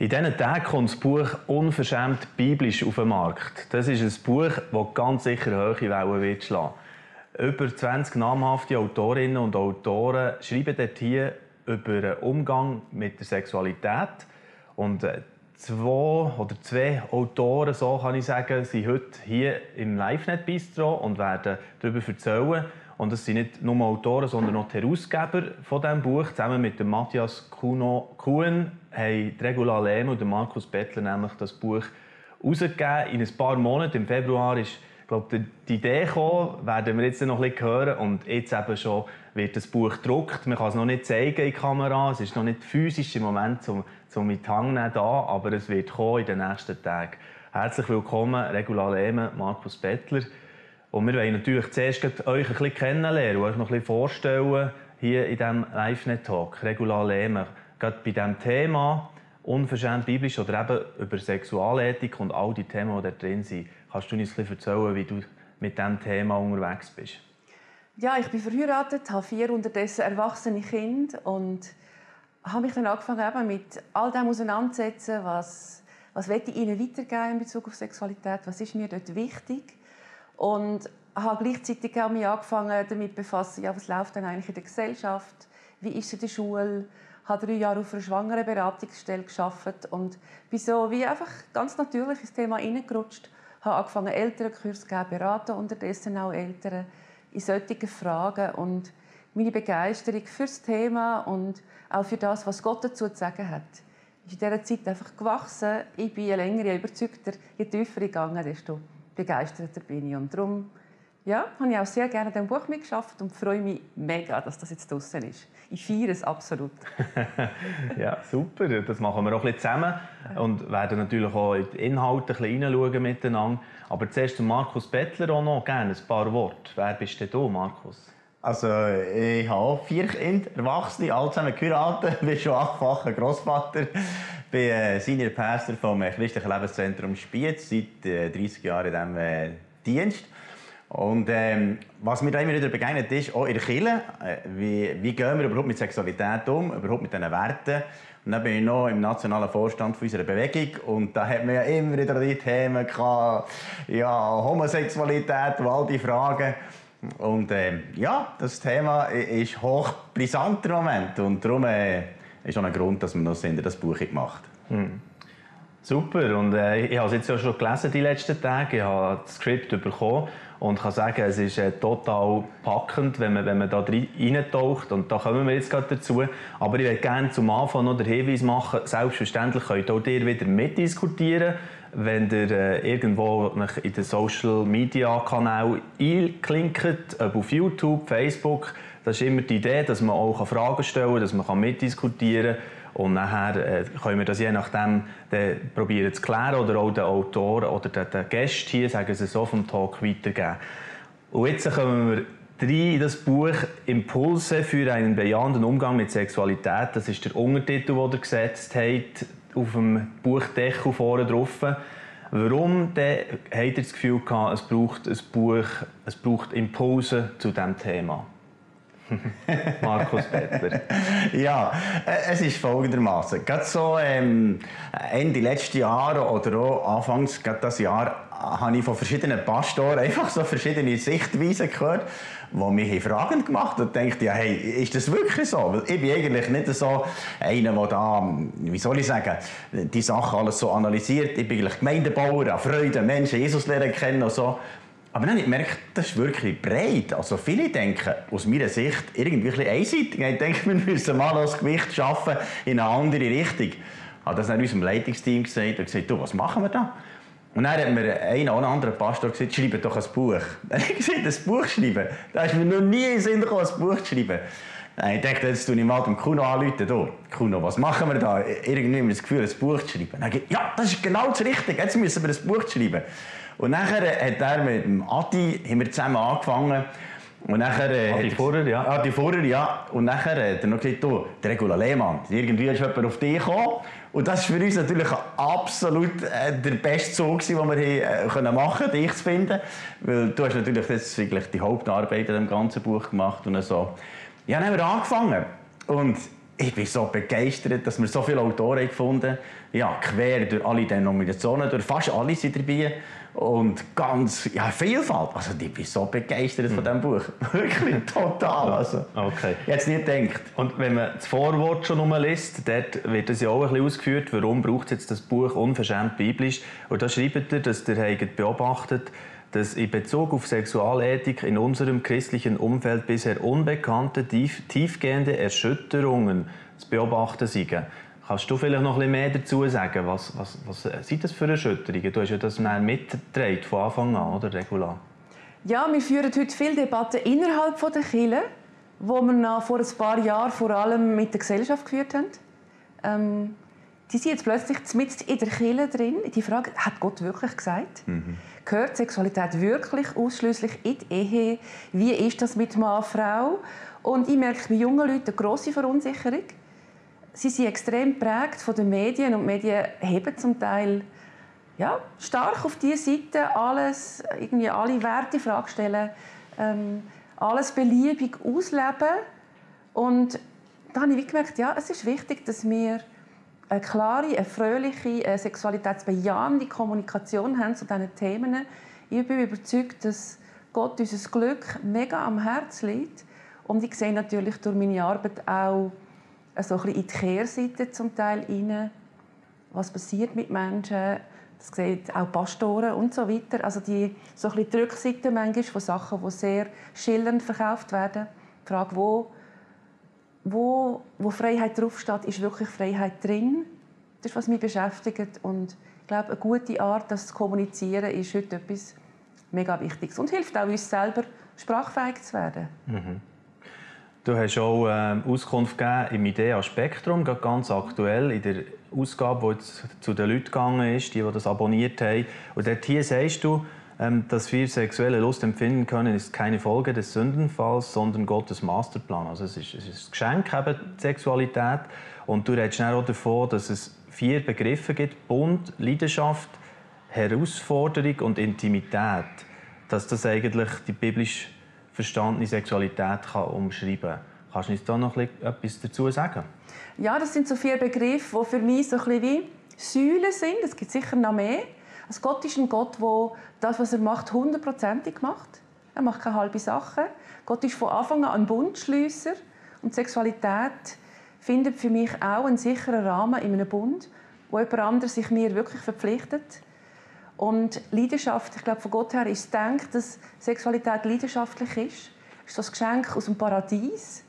In diesen Tagen kommt das Buch «Unverschämt biblisch» auf den Markt. Das ist ein Buch, das ganz sicher hohe Wellen wird schlagen. Über 20 namhafte Autorinnen und Autoren schreiben dort hier über den Umgang mit der Sexualität. Und äh, zwei oder zwei Autoren, so kann ich sagen, sind heute hier im LiveNet Bistro und werden darüber erzählen. Und es sind nicht nur Autoren, sondern auch die Herausgeber von diesem Buch. Zusammen mit dem Matthias Kuhn haben Regula Lehmann und Markus Bettler nämlich das Buch herausgegeben. In ein paar Monaten, im Februar, ist glaube, die Idee gekommen, werden wir jetzt noch ein bisschen hören. Und jetzt eben schon wird das Buch gedruckt. Man kann es noch nicht zeigen in die Kamera. Es ist noch nicht physisch im Moment zum, zum mit Hang da, aber es wird kommen in den nächsten Tagen. Herzlich willkommen, Regula Lehmann, Markus Bettler. Und wir wollen natürlich zuerst euch ein bisschen kennenlernen und euch noch ein bisschen vorstellen hier in diesem Live-Net-Talk. Regula Lehmann, gerade bei diesem Thema, unverschämt biblisch oder eben über Sexualethik und all die Themen, die da drin sind. Kannst du uns ein bisschen erzählen, wie du mit diesem Thema unterwegs bist? Ja, ich bin verheiratet, habe vier unterdessen erwachsene Kinder und habe mich dann angefangen mit all dem auseinanderzusetzen, was, was ich ihnen weitergeben in Bezug auf Sexualität, was ist mir dort wichtig und habe gleichzeitig auch mich angefangen damit befassen, ja, was läuft denn eigentlich in der Gesellschaft, wie ist es in der Schule, habe drei Jahre auf einer Schwangerenberatungsstelle geschafft und bin so wie einfach ganz natürlich ins Thema hineingerutscht habe angefangen, Elternkurs zu geben, beraten unterdessen auch Eltern in solchen Fragen und meine Begeisterung für das Thema und auch für das, was Gott dazu zu sagen hat, ist in dieser Zeit einfach gewachsen. Ich bin je länger, je überzeugter, je tiefer gegangen, desto begeisterter bin ich. Und darum ja, habe ich auch sehr gerne an Buch mitgeschafft und freue mich mega, dass das jetzt draußen ist. Ich feiere es absolut. ja, super. Das machen wir auch ein bisschen zusammen und werden natürlich auch in die Inhalte ein bisschen reinschauen miteinander. Aber zuerst Markus Bettler auch noch gerne ein paar Worte. Wer bist denn du, Markus? Also, ich habe vier Kinder, Erwachsene, alle zusammen geheiratet, bin schon achtfacher Großvater, bin äh, Senior Pastor vom Christlichen Lebenszentrum Spiez, seit äh, 30 Jahren in diesem äh, Dienst. Und ähm, was mir da immer wieder begegnet ist, auch in der Kirche, äh, wie, wie gehen wir überhaupt mit Sexualität um, überhaupt mit diesen Werten. Und dann bin ich noch im nationalen Vorstand unserer Bewegung und da hat man ja immer wieder die Themen gehabt, ja, Homosexualität und all die Fragen. Und äh, ja, das Thema ist hoch brisant im Moment und darum äh, ist auch ein Grund, dass wir noch das Buch gemacht haben. Hm. Super und äh, ich habe es jetzt ja schon gelesen die letzten Tage, ich habe das Skript bekommen und kann sagen, es ist äh, total packend, wenn man, wenn man da reintaucht. Und da kommen wir jetzt gerade dazu. Aber ich würde gerne zum Anfang noch den Hinweis machen, selbstverständlich könnt auch ihr wieder mitdiskutieren, wenn ihr äh, irgendwo in den Social Media Kanal einklinkt, ob auf YouTube, Facebook. Das ist immer die Idee, dass man auch Fragen stellen kann, dass man mitdiskutieren kann. Und nachher äh, können wir das je nachdem probieren zu klären oder auch den Autoren oder den, Gästen hier, sagen sie so, vom Talk weitergeben. Und jetzt kommen wir rein in das Buch Impulse für einen bejahenden Umgang mit Sexualität. Das ist der Untertitel, den ihr gesetzt habt, auf dem Buchdeckel vorne drauf. Warum denn, habt ihr das Gefühl gehabt, es braucht ein Buch, es braucht Impulse zu diesem Thema? Markus Bettler. ja, äh, es ist folgendermaßen. Gerade so ähm, Ende letzten Jahre oder auch Anfangs das Jahr habe ich von verschiedenen Pastoren einfach so verschiedene Sichtweisen gehört, die mich Fragen gemacht haben und dachte, ja, hey, ist das wirklich so? Weil ich bin eigentlich nicht so einer, der da, wie soll ich sagen, die Sachen alles so analysiert. Ich bin eigentlich Gemeindebauer, Freude, Menschen Jesus lernen kennen und so. Aber dann habe ich gemerkt, das ist wirklich breit. Also viele denken aus meiner Sicht irgendwie ein bisschen einseitig. Ich denke, wir müssen mal das Gewicht schaffen in eine andere Richtung. Ich habe das dann unserem Leitungsteam gesagt und gesagt, du, was machen wir da? Und dann hat mir ein oder anderer Pastor gesagt, schreibe doch ein Buch. Dann habe ich gesagt, ein Buch schreiben? Da ist mir noch nie in den Sinn gekommen, ein Buch zu schreiben. Ich dachte, jetzt tue ich mal dem Kuno. Du, Kuno, was machen wir da? Irgendwie haben wir das Gefühl, ein Buch zu schreiben. Dann gesagt, ja, das ist genau das Richtige. Jetzt müssen wir ein Buch schreiben. Und nachher hat er mit dem Adi haben wir zusammen angefangen. Und nachher, äh, Adi Vorher, ja. Adi Vorher, ja. Und nachher hat er noch gesagt, du, der Regula Lehmann, irgendwie ist jemand auf dich gekommen. Und das war für uns natürlich absolut äh, der beste Zug, den wir äh, können machen konnten, dich zu finden. Weil du hast natürlich das eigentlich die Hauptarbeit in dem ganzen Buch gemacht. Und so. Ja, dann haben wir angefangen. Und ich bin so begeistert, dass wir so viele Autoren gefunden haben. Ja, quer durch alle Denominationen, durch fast alle sind dabei. Und ganz, ja, Vielfalt. Also, ich bin so begeistert von diesem Buch. Wirklich, total. Also, Okay. es nie gedacht. Und wenn man das Vorwort schon umliest, dort wird es ja auch ein bisschen ausgeführt, warum braucht es jetzt das Buch unverschämt biblisch. Und da schreibt er, dass der habt beobachtet, dass in Bezug auf Sexualethik in unserem christlichen Umfeld bisher unbekannte, tief, tiefgehende Erschütterungen zu beobachten sind. Kannst du vielleicht noch ein bisschen mehr dazu sagen? Was, was, was sind das für Erschütterungen? Du hast ja das dann mitgetragen von Anfang an, oder, Regular? Ja, wir führen heute viele Debatten innerhalb der Kirche, wo wir noch vor ein paar Jahren vor allem mit der Gesellschaft geführt haben. Ähm, die sind jetzt plötzlich mitten in der Kirche drin. Die Frage, hat Gott wirklich gesagt? Gehört Sexualität wirklich ausschließlich in die Ehe? Wie ist das mit Mann, Frau? Und ich merke bei jungen Leuten eine grosse Verunsicherung. Sie sind extrem geprägt von den Medien und die Medien heben zum Teil ja, stark auf diese Seite alles, irgendwie alle Werte in Frage stellen, ähm, alles beliebig ausleben. Und da habe ich gemerkt, ja, es ist wichtig, dass wir eine klare, eine fröhliche, eine sexualitätsbejahende Kommunikation haben zu diesen Themen. Ich bin überzeugt, dass Gott unser Glück mega am Herzen liegt. Und ich sehe natürlich durch meine Arbeit auch so ein bisschen in die Kehrseite zum Teil rein. Was passiert mit Menschen? Das sehen auch Pastoren und so weiter. Also die, so ein die Rückseite manchmal von Sachen, die sehr schillernd verkauft werden. Die Frage, wo, wo, wo Freiheit draufsteht, ist wirklich Freiheit drin? Das ist, was mich beschäftigt. Und ich glaube, eine gute Art, das zu kommunizieren, ist heute etwas mega Wichtiges. Und hilft auch uns selber, sprachfähig zu werden. Du hast auch ähm, Auskunft gegeben im Idea Spektrum, gerade ganz aktuell in der Ausgabe, die zu den Leuten gegangen ist, die, die das abonniert haben. Und dort hier sagst du, ähm, dass wir sexuelle Lust empfinden können, ist keine Folge des Sündenfalls, sondern Gottes Masterplan. Also es ist, es ist ein Geschenk, eben die Sexualität. Und du redest auch davon, dass es vier Begriffe gibt, Bund, Leidenschaft, Herausforderung und Intimität. Dass das eigentlich die biblisch verstandene Sexualität kann umschreiben kann. Kannst du uns da noch etwas dazu sagen? Ja, das sind so vier Begriffe, die für mich so ein wie Säulen sind. Es gibt sicher noch mehr. Also Gott ist ein Gott, der das, was er macht, hundertprozentig macht. Er macht keine halben Sachen. Gott ist von Anfang an ein Bundschliesser. Und Sexualität findet für mich auch einen sicheren Rahmen in einem Bund, wo jemand anderes sich mir wirklich verpflichtet. Und Leidenschaft, ich glaube, von Gott her ist denkt, dass Sexualität leidenschaftlich ist. Ist das Geschenk aus dem Paradies.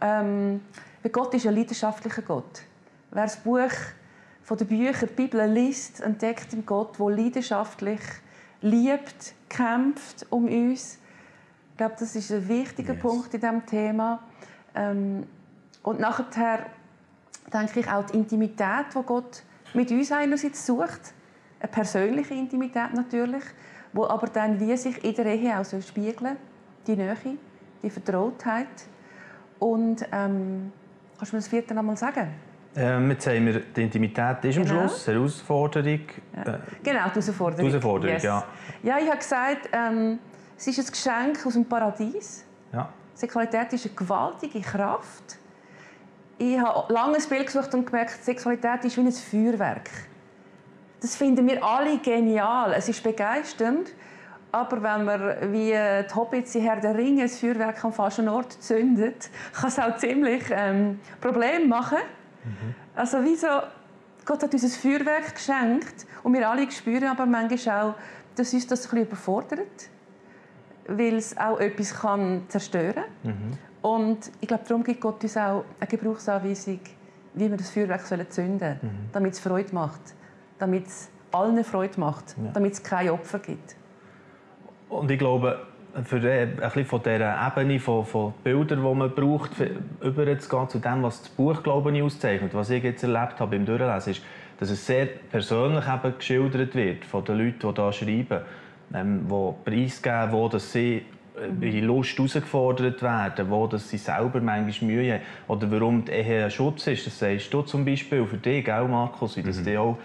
Ähm, weil Gott ist ein leidenschaftlicher Gott. Wer das Buch von den Büchern, die Bibel liest, entdeckt einen Gott, der leidenschaftlich liebt, kämpft um uns. Ich glaube, das ist ein wichtiger Yes. Punkt in diesem Thema. Ähm, und nachher denke ich auch die Intimität, die Gott mit uns einerseits sucht. Eine persönliche Intimität natürlich, wo aber dann wie sich in der Ehe auch so spiegeln Die Nähe, die Vertrautheit. Und ähm, kannst du mir das vierte noch mal sagen? Ähm, jetzt haben wir die Intimität ist am Genau. Schluss, Herausforderung. Äh, Genau, die Herausforderung. Die Herausforderung, ja. Ja, ich habe gesagt, ähm, es ist ein Geschenk aus dem Paradies. ja. Sexualität ist eine gewaltige Kraft. Ich habe lange ein Bild gesucht und gemerkt, Sexualität ist wie ein Feuerwerk. Das finden wir alle genial. Es ist begeisternd. Aber wenn man wie die Hobbits in Herr der Ringe ein Feuerwerk am falschen Ort zündet, kann es auch ziemlich ähm, Probleme machen. Also wieso? Gott hat uns ein Feuerwerk geschenkt und wir alle spüren aber manchmal auch, dass uns das ein bisschen überfordert, weil es auch etwas kann zerstören Und ich glaube, darum gibt Gott uns auch eine Gebrauchsanweisung, wie wir das Feuerwerk zünden sollen, damit es Freude macht, damit es allen Freude macht, damit es keine Opfer gibt. Und ich glaube, für ein bisschen von dieser Ebene von, von Bildern, die man braucht, überzugehen zu dem, was das Buch glaube ich, auszeichnet, was ich jetzt erlebt habe beim Durchlesen, ist, dass es sehr persönlich eben geschildert wird von den Leuten, die da schreiben, ähm, die preisgeben, wo dass sie äh, in Lust herausgefordert werden, wo dass sie selber manchmal Mühe haben. Oder warum die Ehe ein Schutz ist, das sagst du zum Beispiel für dich, gell, Markus, wie das dich auch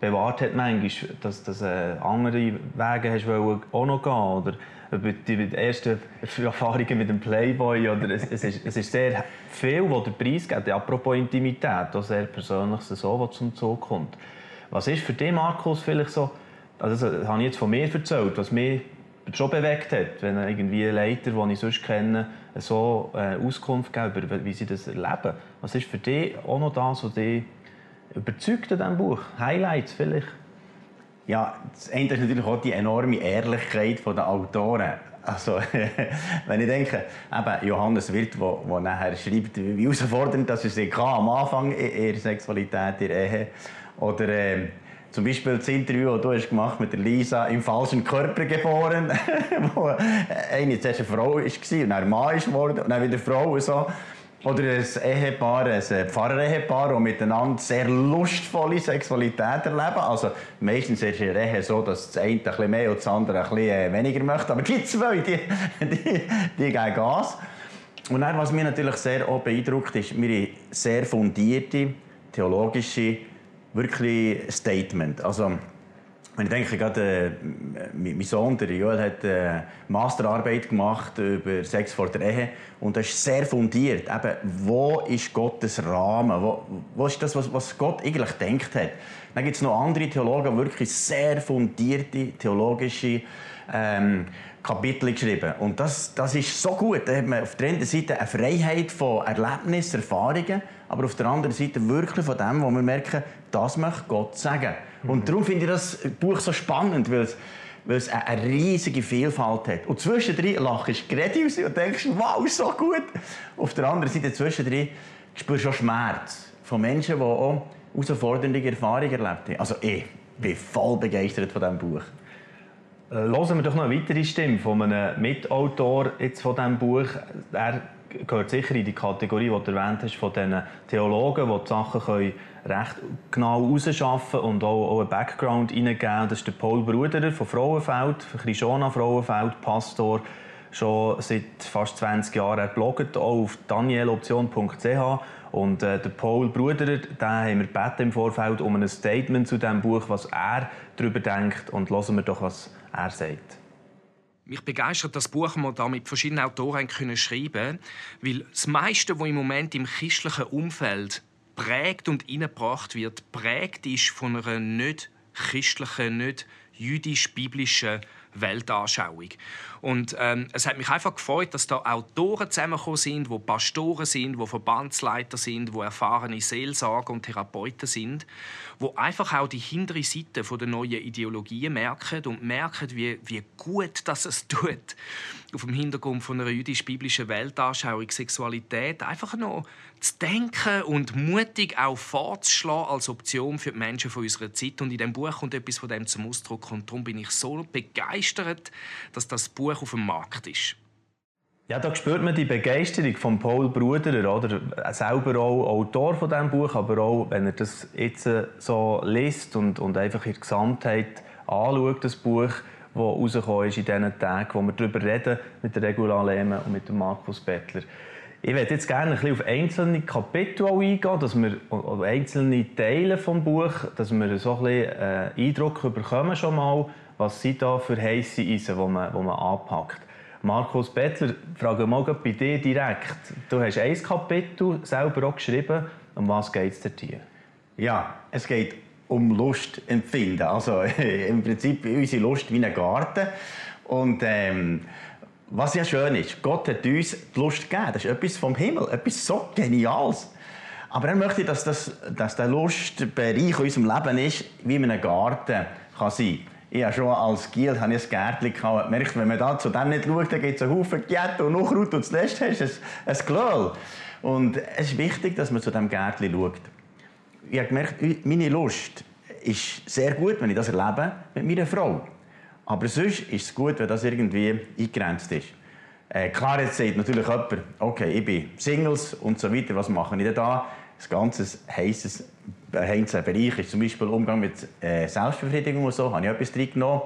bewahrt hat, manchmal, dass du äh, andere Wege hast auch noch gehen oder die ersten Erfahrungen mit dem Playboy oder es, es, ist, es ist sehr viel, was der Preis gibt. Apropos Intimität, auch sehr persönlich so, was zum Zug kommt. Was ist für dich, Markus, vielleicht so, also das habe ich jetzt von mir erzählt, was mich schon bewegt hat, wenn irgendwie Leiter, die ich sonst kenne, so äh, Auskunft geben, wie sie das erleben. Was ist für dich auch noch das, was dich überzeugt an diesem Buch? Highlights vielleicht? Ja, das eine ist natürlich auch die enorme Ehrlichkeit der Autoren. Also, wenn ich denke, eben Johannes Wirt, der nachher schreibt, wie herausfordernd das ist am Anfang ihrer Sexualität, in der Ehe. Oder äh, zum Beispiel das Interview, das du hast gemacht mit der Lisa im falschen Körper geboren, wo eine zuerst eine Frau war und dann ein Mann geworden und dann wieder Frau. Und so. Oder ein Ehepaar, ein Pfarrer-Ehepaar, das miteinander sehr lustvolle Sexualität erleben. Also meistens ist es in Ehe so, dass das eine ein mehr und das andere ein bisschen äh, weniger möchte. Aber die zwei, die, die, die geben Gas. Und dann, was mich natürlich sehr auch beeindruckt, ist, wir sehr fundierte, theologische wirklich Statement. Also, ich denke gerade, äh, mein Sohn, der Joel, hat äh, Masterarbeit gemacht über Sex vor der Ehe und das ist sehr fundiert. Eben, wo ist Gottes Rahmen? Wo, wo ist das, was, was Gott eigentlich denkt hat? Dann gibt es noch andere Theologen, wirklich sehr fundierte theologische ähm, Kapitel geschrieben. Und das, das ist so gut. Da hat man auf der einen Seite eine Freiheit von Erlebnissen, Erfahrungen, aber auf der anderen Seite wirklich von dem, wo wir merken, das möchte Gott sagen. Mhm. Und darum finde ich das Buch so spannend, weil es, weil es eine riesige Vielfalt hat. Und zwischendrin lachst du gerade raus und denkst, wow, so gut. Auf der anderen Seite zwischendrin spürst du auch Schmerz von Menschen, die auch herausfordernde Erfahrungen erlebt haben. Also ich bin voll begeistert von diesem Buch. Hören wir doch noch eine weitere Stimme von einem Mitautor jetzt von diesem Buch. Er gehört sicher in die Kategorie, die du erwähnt hast, von diesen Theologen, die die Sachen können recht genau herausschaffen und auch, auch einen Background hineingeben. Das ist der Paul Bruderer von Frauenfeld, Christiana Frauenfeld, Pastor, schon seit fast 20 Jahren. Er bloggt auch auf danieloption.ch und äh, der Paul Bruderer, den haben wir gebeten im Vorfeld um ein Statement zu diesem Buch, was er darüber denkt und hören wir doch, was er sagt. Mich begeistert das Buch, das da mit verschiedenen Autoren können schreiben, weil das meiste, was im Moment im christlichen Umfeld prägt und eingebracht wird, prägt ist von einer nicht christlichen, nicht jüdisch-biblischen Weltanschauung. Und ähm, es hat mich einfach gefreut, dass da Autoren zusammengekommen sind, wo Pastoren sind, wo Verbandsleiter sind, wo erfahrene Seelsorger und Therapeuten sind, wo einfach auch die hintere Seite der neuen Ideologien merken und merken, wie, wie gut das es tut, auf dem Hintergrund von einer jüdisch-biblischen Weltanschauung Sexualität einfach noch zu denken und mutig auch vorzuschlagen als Option für die Menschen von unserer Zeit. Und in diesem Buch kommt etwas von dem zum Ausdruck. Und darum bin ich so begeistert, dass das Buch auf dem Markt ist. Ja, da spürt man die Begeisterung von Paul Bruderer, oder? Selber auch Autor von diesem Buch, aber auch, wenn er das jetzt so liest und, und einfach in der Gesamtheit anschaut, das Buch, das rausgekommen ist in diesen Tagen, wo wir darüber reden mit Regula Lehmann und mit Markus Bettler. Ich würde jetzt gerne ein bisschen auf einzelne Kapitel eingehen, dass wir, oder einzelne Teile des Buch, dass wir so ein bisschen äh, Eindruck bekommen schon mal, was sind da für heisse Eisen, die man, die man anpackt? Markus Bettler, frage mal bei dir direkt. Du hast ein Kapitel selber auch geschrieben. Um was geht es dir? Ja, es geht um Lust empfinden. Also im Prinzip unsere Lust wie ein Garten. Und ähm, was ja schön ist, Gott hat uns die Lust gegeben. Das ist etwas vom Himmel, etwas so Geniales. Aber er möchte, dass, das, dass der Lustbereich in unserem Leben ist, wie in einem Garten kann sein kann ich habe schon als Giel ein Gärtchen gehabt. Merkt, wenn man da zu dem nicht schaut, dann gibt es einen Haufen Giette und Unkraut und zuletzt hast du ein, ein Glöhl. Und es ist wichtig, dass man zu diesem Gärtchen schaut. Ich habe gemerkt, meine Lust ist sehr gut, wenn ich das erlebe mit meiner Frau. Aber sonst ist es gut, wenn das irgendwie eingegrenzt ist. Äh, klar, jetzt sagt natürlich jemand, okay, ich bin Singles und so weiter, was mache ich denn da? Das ganze heisses einzelner Bereich ist zum Beispiel Umgang mit äh, Selbstbefriedigung und so, habe ich etwas reingenommen,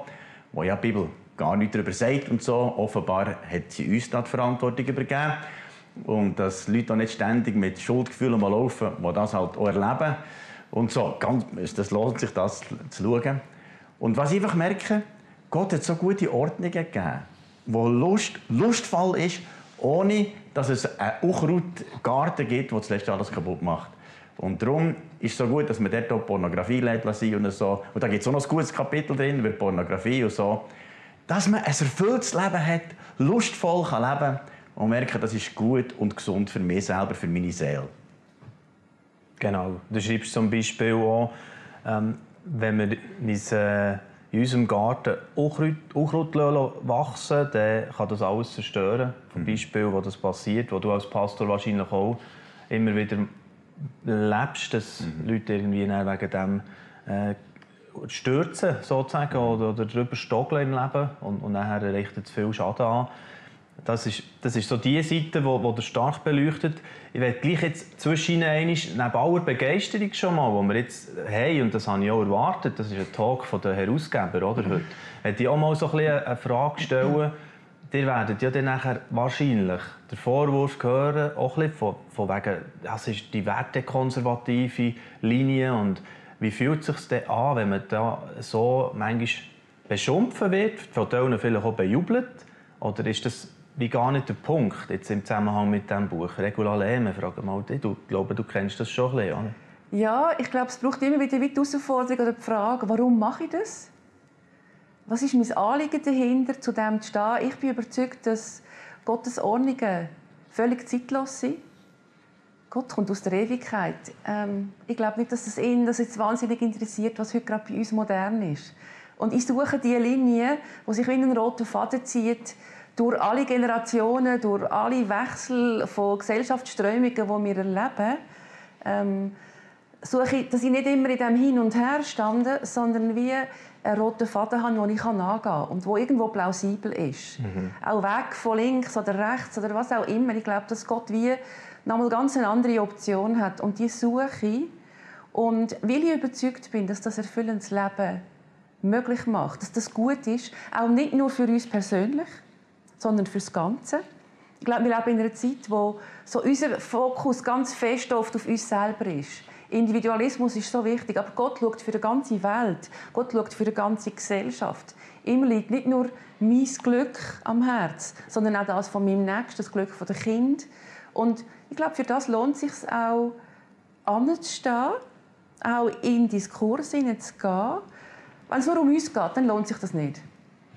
wo ja die Bibel gar nichts darüber sagt und so. Offenbar hat sie uns da die Verantwortung übergeben. Und dass Leute auch nicht ständig mit Schuldgefühlen laufen, die das halt auch erleben. Und so, ganz, das lohnt sich, das zu schauen. Und was ich einfach merke, Gott hat so gute Ordnungen gegeben, wo Lust, lustvoll ist, ohne dass es einen Unkrautgarten gibt, der zuletzt alles kaputt macht. Und darum ist es so gut, dass man dort auch Pornografie lädt und so. Und da gibt es auch noch ein gutes Kapitel drin über Pornografie und so. Dass man ein erfülltes Leben hat, lustvoll kann leben kann und merken, das ist gut und gesund für mich selber, für meine Seele. Genau. Du schreibst zum Beispiel auch, ähm, wenn wir uns, äh, in unserem Garten Unkraut, Unkraut wachsen dann kann das alles zerstören. Zum mhm. Beispiel, wo das passiert, wo du als Pastor wahrscheinlich auch immer wieder lebst, dass mhm. Leute irgendwie wegen dem äh, stürzen sozusagen, oder, oder drüber stogeln im Leben und, und nachher richtet es viel Schaden an. Das ist, das ist so die Seite, die wo, wo der stark beleuchtet. Ich werde gleich jetzt zwischen neben aller Begeisterung schon mal, die wir jetzt haben, und das habe ich auch erwartet, das ist ein Talk von den Herausgeber, oder, heute, werde ich auch mal so ein bisschen eine Frage stellen. Ihr werdet ja dann nachher wahrscheinlich den Vorwurf hören, auch ein bisschen von, von wegen, das ist die wertekonservative Linie und wie fühlt es sich denn an, wenn man da so manchmal beschumpfen wird, von denen vielleicht auch bejubelt? Oder ist das wie gar nicht der Punkt jetzt im Zusammenhang mit diesem Buch? Regula Lehme, frage mal dich. Du glaube, du kennst das schon ein bisschen, oder? Ja, ich glaube, es braucht immer wieder die Herausforderung oder die Frage, warum mache ich das? Was ist mein Anliegen dahinter, zu dem zu stehen? Ich bin überzeugt, dass Gottes Ordnungen völlig zeitlos sind. Gott kommt aus der Ewigkeit. Ähm, ich glaube nicht, dass es ihn das jetzt wahnsinnig interessiert, was heute gerade bei uns modern ist. Und ich suche die Linie, die sich wie ein roter Faden zieht, durch alle Generationen, durch alle Wechsel von Gesellschaftsströmungen, die wir erleben, ähm, suche ich, dass ich nicht immer in dem Hin und Her stande, sondern wie einen roten Faden habe, den ich nachgehen kann und der irgendwo plausibel ist. Mhm. Auch weg von links oder rechts oder was auch immer. Ich glaube, dass Gott wie nochmal ganz eine andere Option hat und die suche ich. Und weil ich überzeugt bin, dass das erfüllendes Leben möglich macht, dass das gut ist, auch nicht nur für uns persönlich, sondern fürs Ganze. Ich glaube, wir leben in einer Zeit, wo so unser Fokus ganz fest oft auf uns selber ist. Individualismus ist so wichtig, aber Gott schaut für die ganze Welt. Gott schaut für die ganze Gesellschaft. Ihm liegt nicht nur mein Glück am Herz, sondern auch das von meinem Nächsten, das Glück der Kind. Und ich glaube, für das lohnt es sich auch, anzustehen, auch in Diskurs zu gehen. Wenn es nur um uns geht, dann lohnt sich das nicht.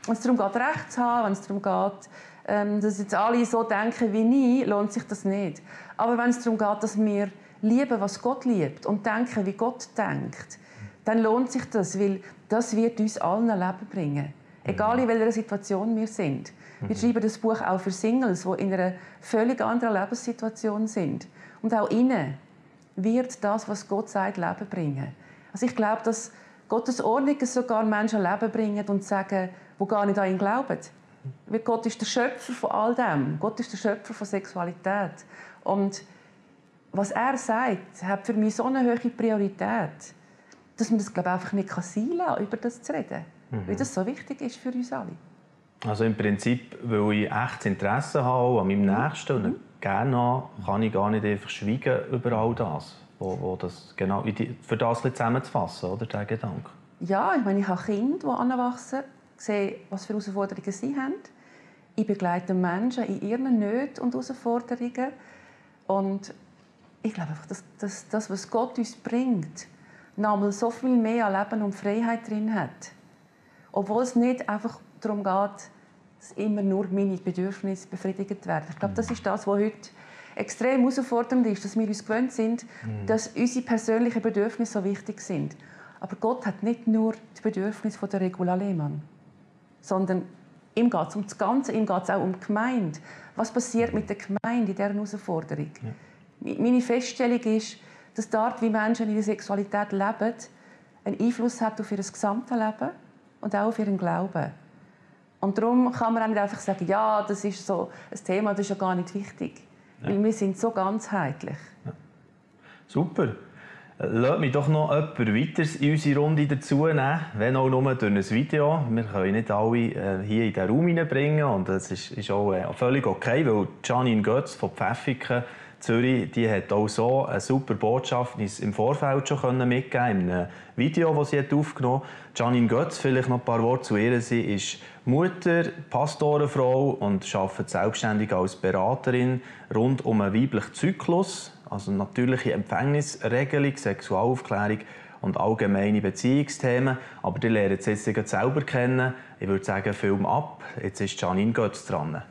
Wenn es darum geht, Recht zu haben, wenn es darum geht, ähm, dass jetzt alle so denken wie ich, lohnt sich das nicht. Aber wenn es darum geht, dass wir lieben, was Gott liebt und denken, wie Gott denkt, dann lohnt sich das, weil das wird uns allen ein Leben bringen. Egal in welcher Situation wir sind. Wir mhm. schreiben das Buch auch für Singles, die in einer völlig anderen Lebenssituation sind. Und auch ihnen wird das, was Gott sagt, Leben bringen. Also ich glaube, dass Gottes Ordnungen sogar Menschen Leben bringen und sagen, die gar nicht an ihn glauben. Weil Gott ist der Schöpfer von all dem. Gott ist der Schöpfer von Sexualität. Und was er sagt, hat für mich so eine hohe Priorität, dass man das glaube ich, einfach nicht sein kann, über das zu reden. Mhm. Weil das so wichtig ist für uns alle. Also im Prinzip, weil ich echtes Interesse habe an meinem mhm. Nächsten und mhm. gerne habe, kann ich gar nicht einfach schweigen über all das. Wo, wo das genau, für das zusammenzufassen, oder, der Gedanke. Ja, ich meine, ich habe Kinder, die anwachsen sehe, was für Herausforderungen sie haben. Ich begleite Menschen in ihren Nöten und Herausforderungen. Und ich glaube einfach, dass, dass das, was Gott uns bringt, nochmal so viel mehr an Leben und Freiheit drin hat. Obwohl es nicht einfach darum geht, dass immer nur meine Bedürfnisse befriedigt werden. Ich glaube, das ist das, was heute extrem herausfordernd ist, dass wir uns gewöhnt sind, mhm. dass unsere persönlichen Bedürfnisse so wichtig sind. Aber Gott hat nicht nur die Bedürfnisse der Regula Lehmann sondern ihm geht es um das Ganze, ihm geht es auch um die Gemeinde. Was passiert mit der Gemeinde in dieser Herausforderung? Ja. Meine Feststellung ist, dass dort, wie Menschen der Sexualität leben, einen Einfluss hat auf ihr gesamtes Leben und auch auf ihren Glauben. Und darum kann man auch nicht einfach sagen, ja, das ist so ein Thema, das ist ja gar nicht wichtig. Ja. Weil wir sind so ganzheitlich. Ja. Super. Lass mich doch noch jemand weiter in unsere Runde dazu nehmen, wenn auch nur durch ein Video. Wir können nicht alle äh, hier in den Raum hineinbringen und das ist, ist auch äh, völlig okay, weil Janine Götz von Pfäffiken Zürich, die hat auch so eine super Botschaft im Vorfeld schon mitgegeben, in einem Video, das sie aufgenommen hat. Janine Götz, vielleicht noch ein paar Worte zu ihr. Sie ist Mutter, Pastorenfrau und arbeitet selbstständig als Beraterin rund um einen weiblichen Zyklus, also natürliche Empfängnisregelung, Sexualaufklärung und allgemeine Beziehungsthemen. Aber die lernen sie jetzt selber kennen. Ich würde sagen, Film ab. Jetzt ist Janine Götz dran.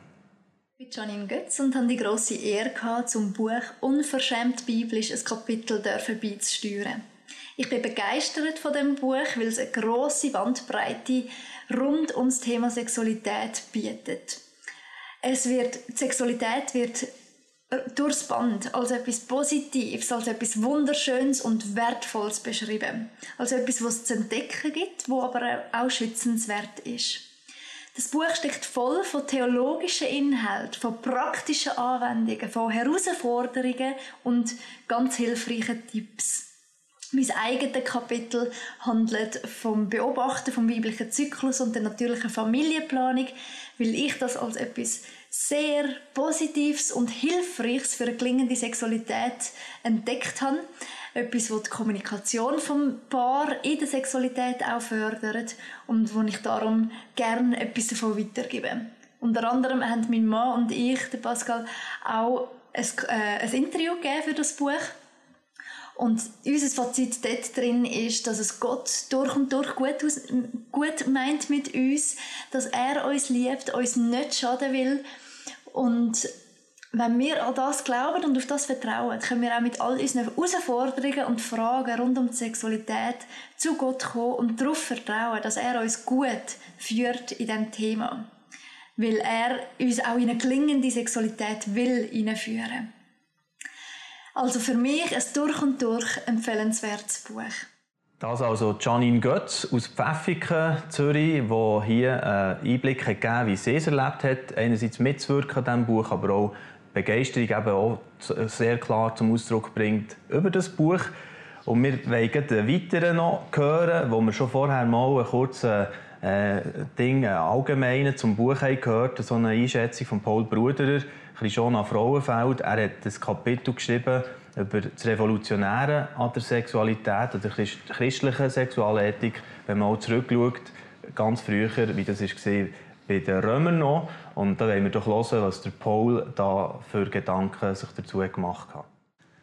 Ich bin Janine Götz und hatte die grosse Ehre, zum Buch «Unverschämt biblisch» ein Kapitel beizusteuern. Ich bin begeistert von dem Buch, weil es eine grosse Bandbreite rund ums Thema Sexualität bietet. Es wird, die Sexualität wird durchs Band als etwas Positives, als etwas Wunderschönes und Wertvolles beschrieben. Als etwas, was zu entdecken gibt, wo aber auch schützenswert ist. Das Buch steckt voll von theologischen Inhalten, von praktischen Anwendungen, von Herausforderungen und ganz hilfreichen Tipps. Mein eigenes Kapitel handelt vom Beobachten vom weiblichen Zyklus und der natürlichen Familienplanung, weil ich das als etwas sehr Positives und Hilfreiches für eine gelingende Sexualität entdeckt habe. Etwas, das die Kommunikation vom Paar in der Sexualität auch fördert und wo ich darum gerne etwas davon weitergebe. Unter anderem haben mein Mann und ich, der Pascal, auch ein, äh, ein Interview gegeben für das Buch und unser Fazit dort drin ist, dass es Gott durch und durch gut, gut meint mit uns, dass er uns liebt, uns nicht schaden will. Und wenn wir an das glauben und auf das vertrauen, können wir auch mit all unseren Herausforderungen und Fragen rund um die Sexualität zu Gott kommen und darauf vertrauen, dass er uns gut führt in diesem Thema. Weil er uns auch in eine gelingende Sexualität will hineinführen. Also für mich ein durch und durch empfehlenswertes Buch. Das also Janine Götz aus Pfäffiken, Zürich, die hier einen Einblick hat gegeben wie sie es erlebt hat. Einerseits mitzuwirken an diesem Buch, aber auch Begeisterung eben auch sehr klar zum Ausdruck bringt über das Buch. Und wir wollen einen weiteren noch hören, wo wir schon vorher mal einen kurzen äh, Ding allgemein zum Buch haben gehört, so eine Einschätzung von Paul Bruderer. Krishona Frauenfeld. Er hat ein Kapitel geschrieben über das Revolutionäre an der Sexualität oder der christlichen Sexualethik, wenn man auch zurückschaut, ganz früher, wie das war bei den Römern noch. Und da wollen wir doch hören, was der Paul da für Gedanken sich dazu gemacht hat.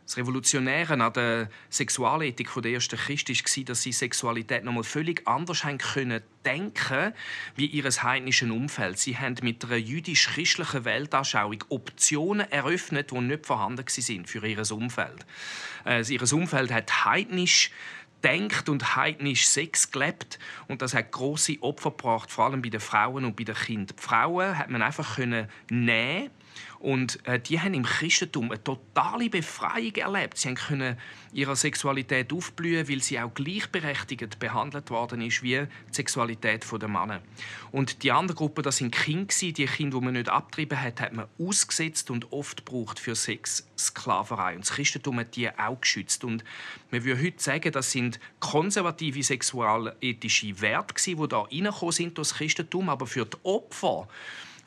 Das Revolutionäre an der Sexualethik der ersten Christen war, dass sie Sexualität noch mal völlig anders haben können denken wie ihr heidnischen Umfeld. Sie haben mit einer jüdisch-christlichen Weltanschauung Optionen eröffnet, die nicht vorhanden sind für ihr Umfeld. Also ihr Umfeld hat heidnisch denkt und heidnisch Sex gelebt und das hat große Opfer gebracht, vor allem bei den Frauen und bei den Kindern. Die Frauen hat man einfach nehmen und äh, die haben im Christentum eine totale Befreiung erlebt. Sie können ihrer Sexualität aufblühen, weil sie auch gleichberechtigt behandelt worden ist wie die Sexualität der Männer. Und die andere Gruppe, das sind Kinder, die Kinder, die man nicht abtrieben hat, hat man ausgesetzt und oft braucht für Sexsklaverei. Und das Christentum hat die auch geschützt. Und man würde heute sagen, das sind konservative sexualethische Werte, die da reingekommen sind durch das Christentum, aber für die Opfer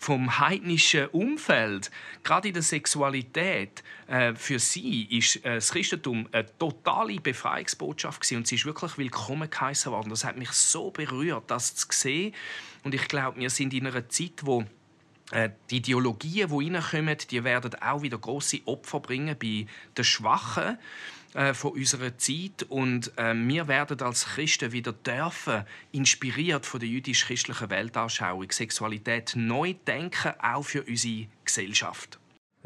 vom heidnischen Umfeld, gerade in der Sexualität, äh, für sie ist äh, das Christentum eine totale Befreiungsbotschaft gewesen. und sie ist wirklich willkommen geheißen worden. Das hat mich so berührt, das zu sehen. Und ich glaube, wir sind in einer Zeit, wo äh, die Ideologien, die reinkommen, die werden auch wieder große Opfer bringen bei den Schwachen äh, von unserer Zeit und äh, wir werden als Christen wieder dürfen, inspiriert von der jüdisch-christlichen Weltanschauung, Sexualität neu denken, auch für unsere Gesellschaft.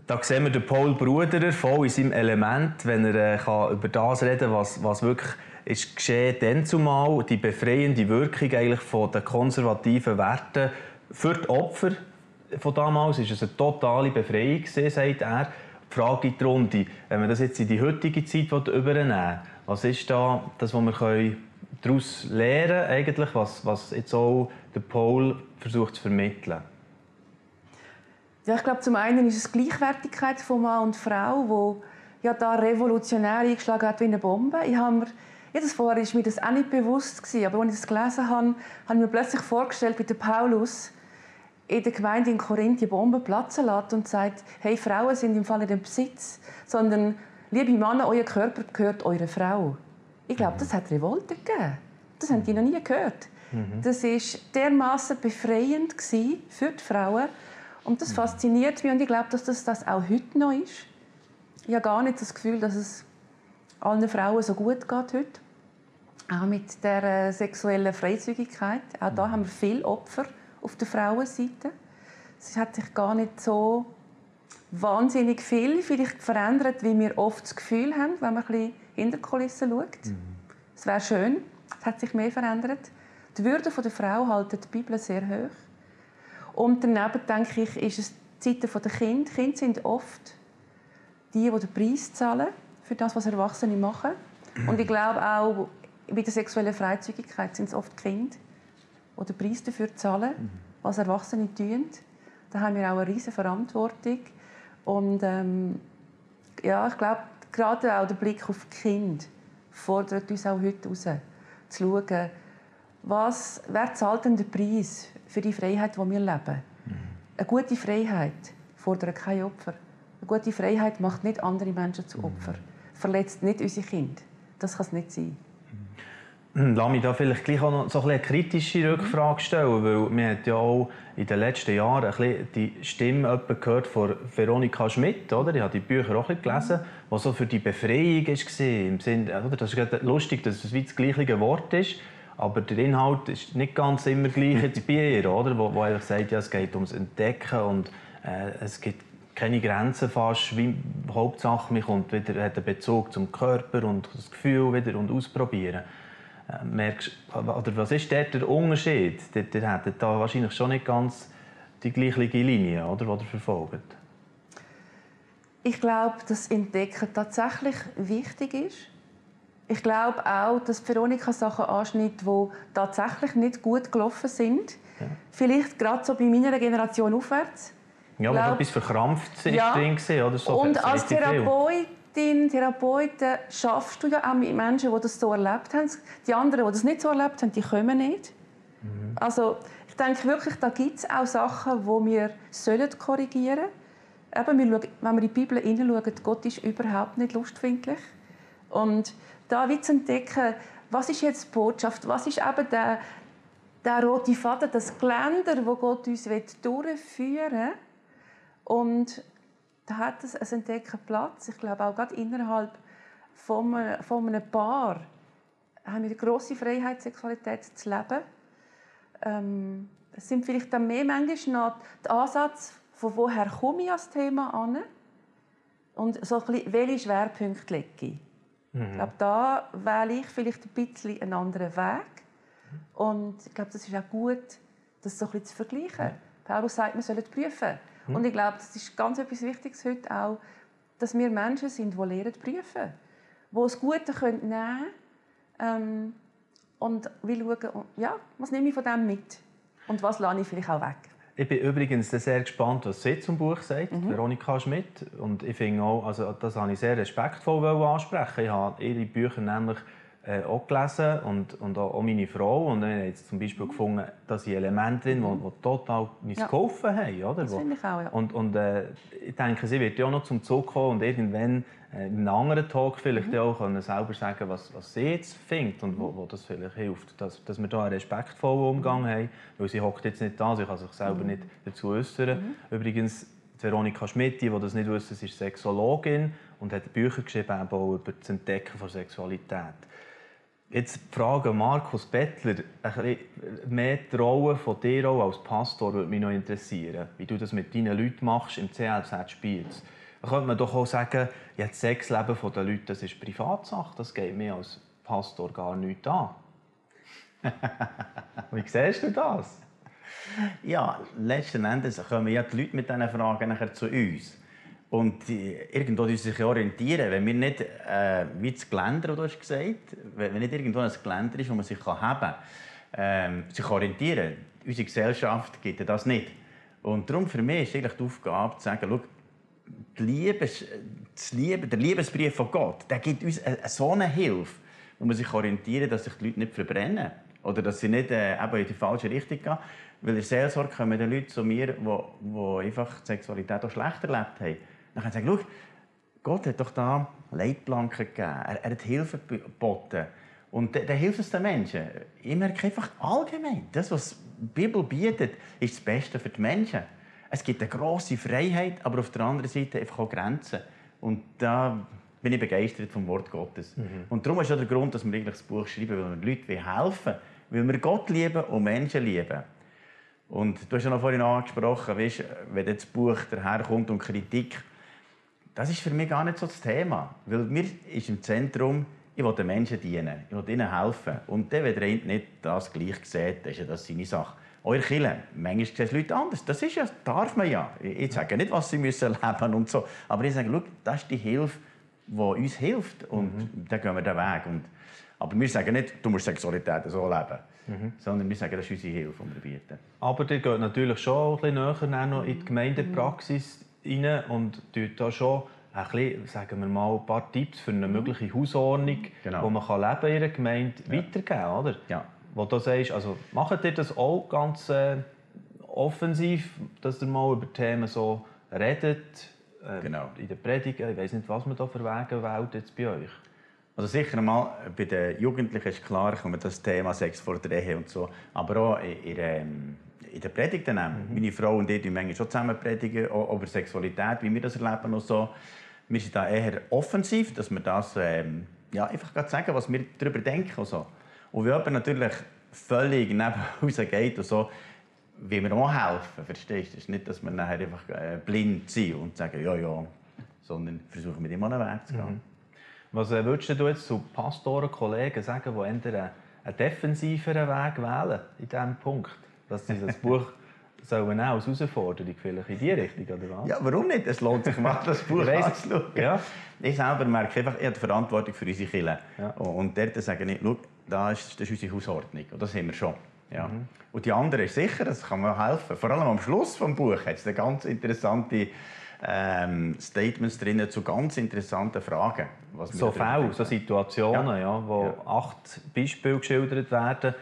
Da sehen wir den Paul Bruderer voll in seinem Element, wenn er äh, kann über das reden kann, was, was wirklich ist geschehen, dann zumal die befreiende Wirkung eigentlich von den konservativen Werten für die Opfer von damals ist es eine totale Befreiung sagt er. Die Frage in die Runde, wenn wir das jetzt in die heutige Zeit übernehmen was ist da das, was wir daraus lernen eigentlich, was, was jetzt auch der Paul versucht zu vermitteln? Ja, ich glaube, zum einen ist es die Gleichwertigkeit von Mann und Frau, wo ja da revolutionär eingeschlagen hat wie eine Bombe. Ich mir, jedes vorher ist mir das auch nicht bewusst gewesen, aber als ich das gelesen habe, habe ich mir plötzlich vorgestellt, wie der Paulus in der Gemeinde in Korinth die Bombe platzen lässt und sagt, hey, Frauen sind im Fall nicht im Besitz, sondern liebe Männer, euer Körper gehört eurer Frau. Ich glaube, das hat Revolte gegeben. Das haben die noch nie gehört. Mhm. Das war dermaßen befreiend für die Frauen. Und das fasziniert mich und ich glaube, dass das, das auch heute noch ist. Ich habe gar nicht das Gefühl, dass es allen Frauen so gut geht heute. Auch mit der äh, sexuellen Freizügigkeit. Auch da haben wir viele Opfer auf der Frauenseite. Es hat sich gar nicht so wahnsinnig viel vielleicht verändert, wie wir oft das Gefühl haben, wenn man ein bisschen hinter die Kulissen schaut. Mhm. Es wäre schön, es hat sich mehr verändert. Die Würde der Frau halten die Bibel sehr hoch. Und daneben denke ich, ist es die Zeiten der Kinder. Kinder sind oft die, die den Preis zahlen für das, was Erwachsene machen. Und ich glaube auch, bei der sexuellen Freizügigkeit sind es oft Kinder, die den Preis dafür zahlen, was Erwachsene tun. Da haben wir auch eine riesige Verantwortung. Und ähm, ja, ich glaube, gerade auch der Blick auf die Kinder fordert uns auch heute heraus, zu schauen, was, wer zahlt denn den Preis für die Freiheit, die wir leben? Mhm. Eine gute Freiheit fordert kein Opfer. Eine gute Freiheit macht nicht andere Menschen zu Opfern. Mhm. Verletzt nicht unsere Kinder. Das kann es nicht sein. Mhm. Lass mich da vielleicht gleich auch noch so eine kritische Rückfrage stellen, weil man hat ja auch in den letzten Jahren ein die Stimme gehört von Veronika Schmidt, oder? Ich habe die Bücher auch gelesen, die so für die Befreiung war. Im Sinne, oder? Das ist lustig, dass es wie das gleiche Wort ist, aber der Inhalt ist nicht ganz immer gleich jetzt bei ihr, oder? Wo, wo einfach sagt, ja, es geht ums Entdecken und äh, es gibt keine Grenzen fast. Wie, Hauptsache, man kommt wieder, hat einen Bezug zum Körper und das Gefühl wieder und ausprobieren. Äh, merkst, oder was ist dort der Unterschied? Der, der hat da wahrscheinlich schon nicht ganz die gleiche Linie, oder, die er verfolgt. Ich glaube, dass Entdecken tatsächlich wichtig ist. Ich glaube auch, dass Veronika Sachen anschnitt, die tatsächlich nicht gut gelaufen sind. Ja. Vielleicht gerade so bei meiner Generation aufwärts. Ja, aber etwas verkrampft ist ja. drin oder so. Und als Therapeutin, Therapeuten schaffst du ja auch mit Menschen, die das so erlebt haben. Die anderen, die das nicht so erlebt haben, die kommen nicht. Mhm. Also ich denke wirklich, da gibt es auch Sachen, die wir korrigieren sollen. Eben, wir schauen, wenn wir in die Bibel hineinschauen, Gott ist überhaupt nicht lustfindlich. Und da zu entdecken, was ist jetzt die Botschaft, was ist eben der, der rote Faden, das Geländer, wo Gott uns durchführen will. Und da hat es ein Entdecken Platz. Ich glaube auch gerade innerhalb von einem, von einem Paar haben wir eine grosse Freiheit, Sexualität zu leben. Ähm, es sind vielleicht dann mehr manchmal noch der Ansatz, von woher komme ich als Thema an und so ein bisschen, welche Schwerpunkte lege ich. Mhm. Ich glaube, da wähle ich vielleicht ein bisschen einen anderen Weg. Und ich glaube, das ist auch gut, das so ein bisschen zu vergleichen. Mhm. Paulus sagt, wir sollen prüfen. Mhm. Und ich glaube, das ist ganz etwas Wichtiges heute auch, dass wir Menschen sind, die lernen zu prüfen. Die das Gute können nehmen können ähm, und will schauen, ja, was nehme ich von dem mit und was lasse ich vielleicht auch weg. Ich bin übrigens sehr gespannt, was sie zum Buch sagt, mhm. Veronika Schmidt. Und ich finde auch, also das habe ich sehr respektvoll ansprechen. Ich habe ihre Bücher nämlich äh, auch gelesen und, und auch, meine Frau. Und dann haben jetzt zum Beispiel gefunden, dass sind Elemente drin, die, mhm. die total uns ja. geholfen haben. Oder? Das finde ich auch, ja. Und, und äh, ich denke, sie wird ja auch noch zum Zug kommen und irgendwann äh, in einem anderen Talk vielleicht mhm. auch können selber sagen, was, was sie jetzt findet und wo, wo das vielleicht hilft. Dass, dass wir da einen respektvollen Umgang mhm. haben, weil sie hockt jetzt nicht da, sie kann sich selber mhm. nicht dazu äußern. Mhm. Übrigens, Veronika Schmidt, die das nicht wissen, ist Sexologin und hat Bücher geschrieben über das Entdecken von Sexualität. Jetzt Frage Markus Bettler, ein mehr die Rolle von dir auch als Pastor würde mich noch interessieren. Wie du das mit deinen Leuten machst im CLZ spielst. Da könnte man doch auch sagen, ja, das Sexleben der Leute das ist Privatsache, das geht mir als Pastor gar nicht an. Wie siehst du das? Ja, letzten Endes kommen ja die Leute mit diesen Fragen nachher zu uns. Und irgendwo sich orientieren. Wenn wir nicht, äh, wie das Geländer, du hast gesagt, wenn nicht irgendwo ein Geländer ist, wo man sich kann haben ähm, sich orientieren. Unsere Gesellschaft gibt das nicht. Und darum für mich ist eigentlich die Aufgabe zu sagen, schau, das Liebe, der Liebesbrief von Gott, der gibt uns so eine Hilfe, wo man sich orientieren, dass sich die Leute nicht verbrennen. Oder dass sie nicht äh, eben in die falsche Richtung gehen. Weil in der Seelsorge kommen die Leute zu mir, die, die einfach die Sexualität auch schlecht erlebt haben. Dann können sie sagen, schau, Gott hat doch da Leitplanken gegeben. Er, er hat Hilfe geboten. Und dann hilft es den Menschen. Ich merke einfach allgemein, das, was die Bibel bietet, ist das Beste für die Menschen. Es gibt eine grosse Freiheit, aber auf der anderen Seite einfach auch Grenzen. Und da bin ich begeistert vom Wort Gottes. Mhm. Und darum ist auch der Grund, dass wir eigentlich das Buch schreiben, weil wir Leuten helfen weil wir Gott lieben und Menschen lieben. Und du hast ja noch vorhin angesprochen, weißt, wenn das Buch daherkommt und Kritik, das ist für mich gar nicht so das Thema. Weil mir ist im Zentrum, ich will den Menschen dienen, ich will ihnen helfen. Und dann, wenn der nicht das gleich sieht, ist ja das seine Sache. Eure Kirche, manchmal sehen es Leute anders. Das ist ja, darf man ja. Ich sage nicht, was sie müssen leben und so. Aber ich sage, schau, das ist die Hilfe, die uns hilft. Und mhm. dann gehen wir den Weg. Und, aber wir sagen nicht, du musst Sexualität so leben. Mhm. Sondern wir sagen, das ist unsere Hilfe, die wir bieten. Aber ihr geht natürlich schon ein bisschen näher noch in die Gemeindepraxis mhm. Rein und tut da schon ein bisschen, sagen wir mal, ein paar Tipps für eine mögliche Hausordnung, genau. wo man kann leben in einer Gemeinde ja. weitergeben oder? Ja. Wo du sagst, also macht ihr das auch ganz äh, offensiv, dass ihr mal über Themen so redet, äh, genau. in der Predigt, ich weiß nicht, was man da für Wege wählt jetzt bei euch? Also sicher einmal, bei den Jugendlichen ist klar, kommt das Thema Sex vor der Ehe und so, aber auch in, in, ähm, in der Predigt. Mhm. Meine Frau und ich die manchmal schon zusammen predigen, über Sexualität, wie wir das erleben und so. Wir sind da eher offensiv, dass wir das ähm, ja, einfach sagen, was wir darüber denken und so. Und wenn jemand natürlich völlig neben uns geht und so, wie wir auch helfen, verstehst du? Es ist nicht, dass wir nachher einfach äh, blind sind und sagen, ja, ja, sondern versuchen mit an den Weg zu gehen. Mhm. Was äh, würdest du jetzt zu Pastoren, Kollegen sagen, die eher einen defensiveren Weg wählen in diesem Punkt? Dass sie das Buch sollen auch als Herausforderung vielleicht in die Richtung, oder was? Ja, warum nicht? Es lohnt sich mal, das Buch anzuschauen. Ja. Ich selber merke einfach, ich habe die Verantwortung für unsere Kirche. Ja. Und dort sage ich, schau, das ist, das ist unsere Hausordnung. Und das haben wir schon. Ja. Mhm. Und die andere ist sicher, das kann mir helfen. Vor allem am Schluss des Buches hat es eine ganz interessante ähm, Statements drin zu ganz interessanten Fragen. so Fälle, so Situationen, ja. ja wo ja. acht Beispiele geschildert werden,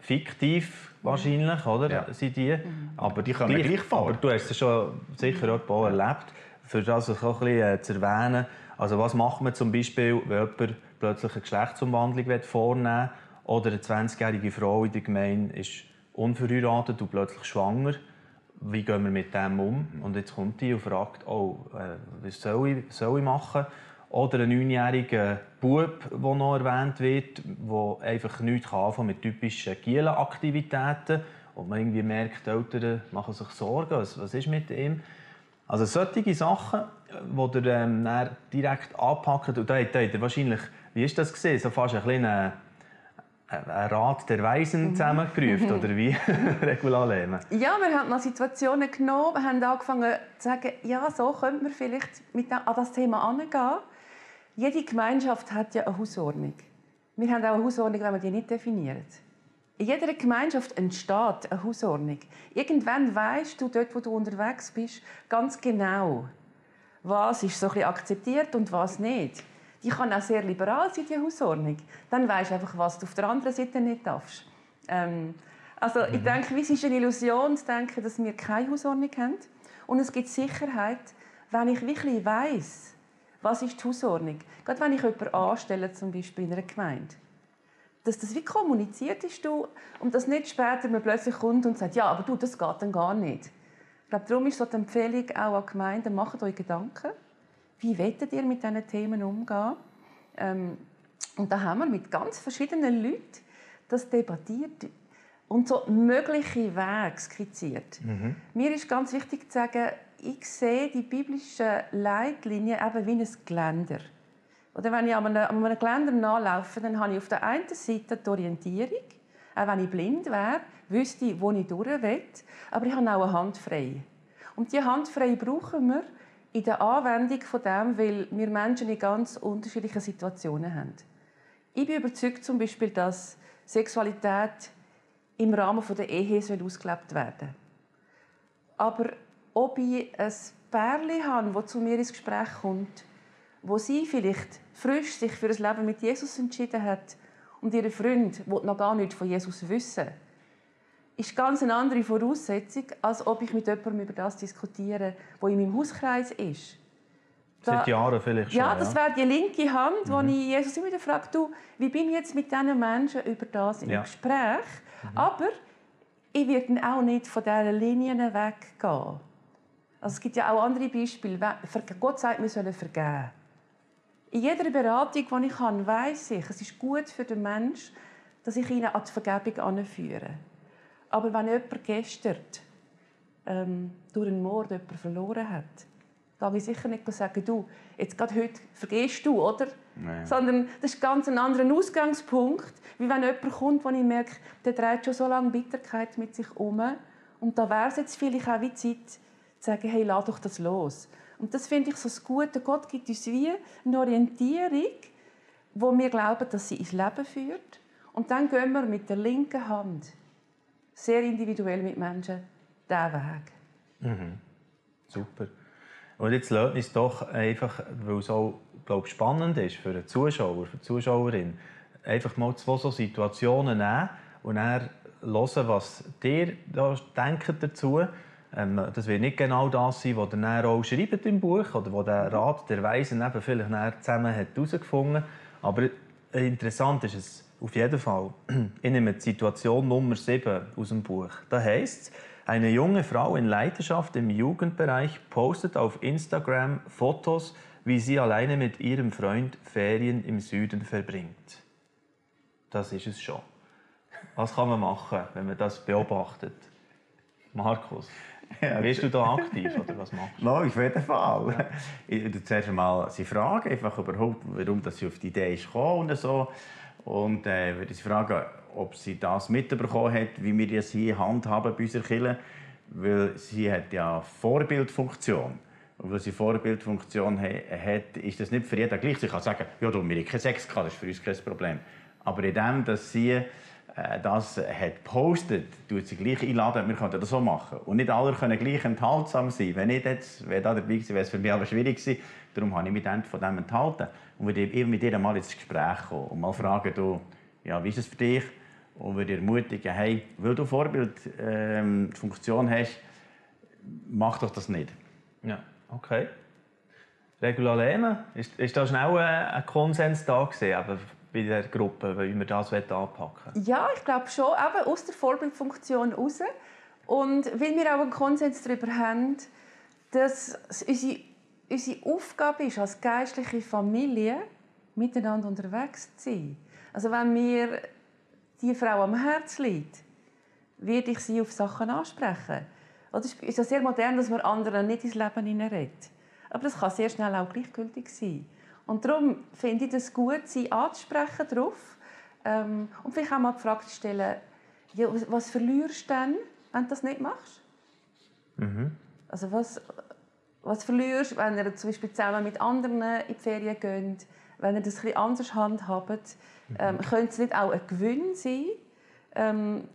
fiktiv wahrscheinlich, oder? Ja. Sind die. Mhm. Aber die kommen gleich vor. Aber du hast es schon sicher auch erlebt. Für das auch ein bisschen äh, zu erwähnen. Also was macht man zum Beispiel, wenn jemand plötzlich eine Geschlechtsumwandlung vornehmen will oder eine 20-jährige Frau in der Gemeinde ist unverheiratet und plötzlich schwanger wie gehen wir mit dem um? Und jetzt kommt die und fragt, oh, äh, was soll ich, soll ich machen? Oder ein neunjähriger Bub, der noch erwähnt wird, der einfach nichts mit typischen Gielen-Aktivitäten und man irgendwie merkt, die Eltern machen sich Sorgen, was, was ist mit ihm? Also solche Sachen, die ihr ähm, direkt anpackt, und da hat ihr wahrscheinlich, wie ist das gesehen, so fast ein kleiner einen Rat der Weisen mhm. zusammengerufen, oder wie, Regula Lehmann? Ja, wir haben mal Situationen genommen, wir haben angefangen zu sagen, ja, so könnte man vielleicht mit an das Thema angehen. Jede Gemeinschaft hat ja eine Hausordnung. Wir haben auch eine Hausordnung, wenn wir die nicht definieren. In jeder Gemeinschaft entsteht eine Hausordnung. Irgendwann weißt du dort, wo du unterwegs bist, ganz genau, was ist so ein akzeptiert und was nicht die kann auch sehr liberal sein, die Hausordnung. Dann weißt du einfach, was du auf der anderen Seite nicht darfst. Ähm, also mhm. ich denke, es ist eine Illusion zu denken, dass wir keine Hausordnung haben. Und es gibt Sicherheit, wenn ich wirklich weiß, was ist die Hausordnung. Gerade wenn ich jemanden anstelle, zum Beispiel in einer Gemeinde. Dass das wie kommuniziert ist du, und dass nicht später man plötzlich kommt und sagt, ja, aber du, das geht dann gar nicht. Ich glaube, darum ist so die Empfehlung auch an Gemeinden, macht euch Gedanken wie wollt ihr mit diesen Themen umgehen? Ähm, und da haben wir mit ganz verschiedenen Leuten das debattiert und so mögliche Wege skizziert. Mhm. Mir ist ganz wichtig zu sagen, ich sehe die biblischen Leitlinien eben wie ein Geländer. Oder wenn ich an einem, an einem Geländer nachlaufe, dann habe ich auf der einen Seite die Orientierung. Auch wenn ich blind wäre, wüsste ich, wo ich durch will. Aber ich habe auch eine Hand frei. Und diese Hand frei brauchen wir, in der Anwendung von dem, weil wir Menschen in ganz unterschiedlichen Situationen haben. Ich bin überzeugt zum Beispiel, dass Sexualität im Rahmen der Ehe ausgelebt werden soll. Aber ob ich ein Pärchen habe, das zu mir ins Gespräch kommt, wo sie vielleicht frisch sich für das Leben mit Jesus entschieden hat und ihr Freund will noch gar nichts von Jesus wissen, ist ganz eine andere Voraussetzung, als ob ich mit jemandem über das diskutiere, wo in meinem Hauskreis ist. Da, Seit Jahren vielleicht schon. Ja, das wäre die linke Hand, mhm. wo ich Jesus immer wieder frage, du, wie bin ich jetzt mit diesen Menschen über das im ja. Gespräch? Mhm. Aber ich werde auch nicht von diesen Linien weggehen. Also es gibt ja auch andere Beispiele. Gott sagt, wir sollen vergeben. In jeder Beratung, die ich kann, weiß ich, es ist gut für den Menschen, dass ich ihn an die Vergebung anführe. Aber wenn jemand gestern ähm, durch einen Mord jemanden verloren hat, darf ich sicher nicht sagen, du, jetzt gerade heute vergisst du, oder? Nein. Sondern das ist ganz ein anderer Ausgangspunkt, wie wenn jemand kommt, wo ich merke, der trägt schon so lange Bitterkeit mit sich um. Und da wäre es jetzt vielleicht auch wie Zeit, sagen, hey, lass doch das los. Und das finde ich so das Gute. Gott gibt uns wie eine Orientierung, wo wir glauben, dass sie ins Leben führt. Und dann gehen wir mit der linken Hand sehr individuell mit Menschen diesen Weg. Mhm. Super. Und jetzt lasst uns doch einfach, weil es auch glaube, spannend ist für einen Zuschauer, für die Zuschauerin, einfach mal zwei so Situationen nehmen und dann hören, was ihr da denkt dazu. Ähm, das wird nicht genau das sein, was ihr dann auch schreibt im Buch oder wo der Rat der Weisen eben vielleicht zusammen herausgefunden hat. Aber interessant ist es auf jeden Fall. Ich nehme die Situation Nummer 7 aus dem Buch. Da heißt es, eine junge Frau in Leidenschaft im Jugendbereich postet auf Instagram Fotos, wie sie alleine mit ihrem Freund Ferien im Süden verbringt. Das ist es schon. Was kann man machen, wenn man das beobachtet? Markus, ja, bist du da aktiv oder was machst du? No, auf jeden Fall. Ja. Zuerst einmal sie fragen, einfach überhaupt, warum sie auf die Idee ist gekommen und so. Und äh, würde sie fragen, ob sie das mitbekommen hat, wie wir das hier handhaben bei unserer Kirche. Weil sie hat ja Vorbildfunktion. Und weil sie Vorbildfunktion hat, ist das nicht für jeden gleich. Sie kann sagen, ja, du, wir haben keinen Sex gehabt, das ist für uns kein Problem. Aber in dem, dass sie das hat postet, tut sie gleich einladen, wir können das so machen. Und nicht alle können gleich enthaltsam sein. Wenn ich jetzt, wenn da dabei gewesen, wäre es für mich aber schwierig gewesen. Darum habe ich mich dann von dem enthalten. Und würde eben mit ihr mal ins Gespräch kommen und mal fragen, du, ja, wie ist es für dich? Und würde ermutigen, hey, weil du Vorbildfunktion ähm, hast, mach doch das nicht. Ja, okay. Regula Lehmann, ist, ist da schnell ein Konsens da gewesen, bei der Gruppe, wie wir das anpacken wollen? Ja, ich glaube schon, eben aus der Vorbildfunktion raus. Und weil wir auch einen Konsens darüber haben, dass es unsere, unsere Aufgabe ist, als geistliche Familie miteinander unterwegs zu sein. Also wenn wir die Frau am Herz liegt, werde ich sie auf Sachen ansprechen. Es ist ja sehr modern, dass man anderen nicht ins Leben hineinredet. Aber das kann sehr schnell auch gleichgültig sein. Und darum finde ich es gut, sie anzusprechen darauf. Ähm, und vielleicht auch mal die Frage zu stellen, ja, was verlierst du denn, wenn du das nicht machst? Mhm. Also was, was verlierst du, wenn ihr zum Beispiel zusammen mit anderen in die Ferien geht, wenn ihr das etwas anders handhabt? Ähm, könnte es nicht auch ein Gewinn sein? Ähm,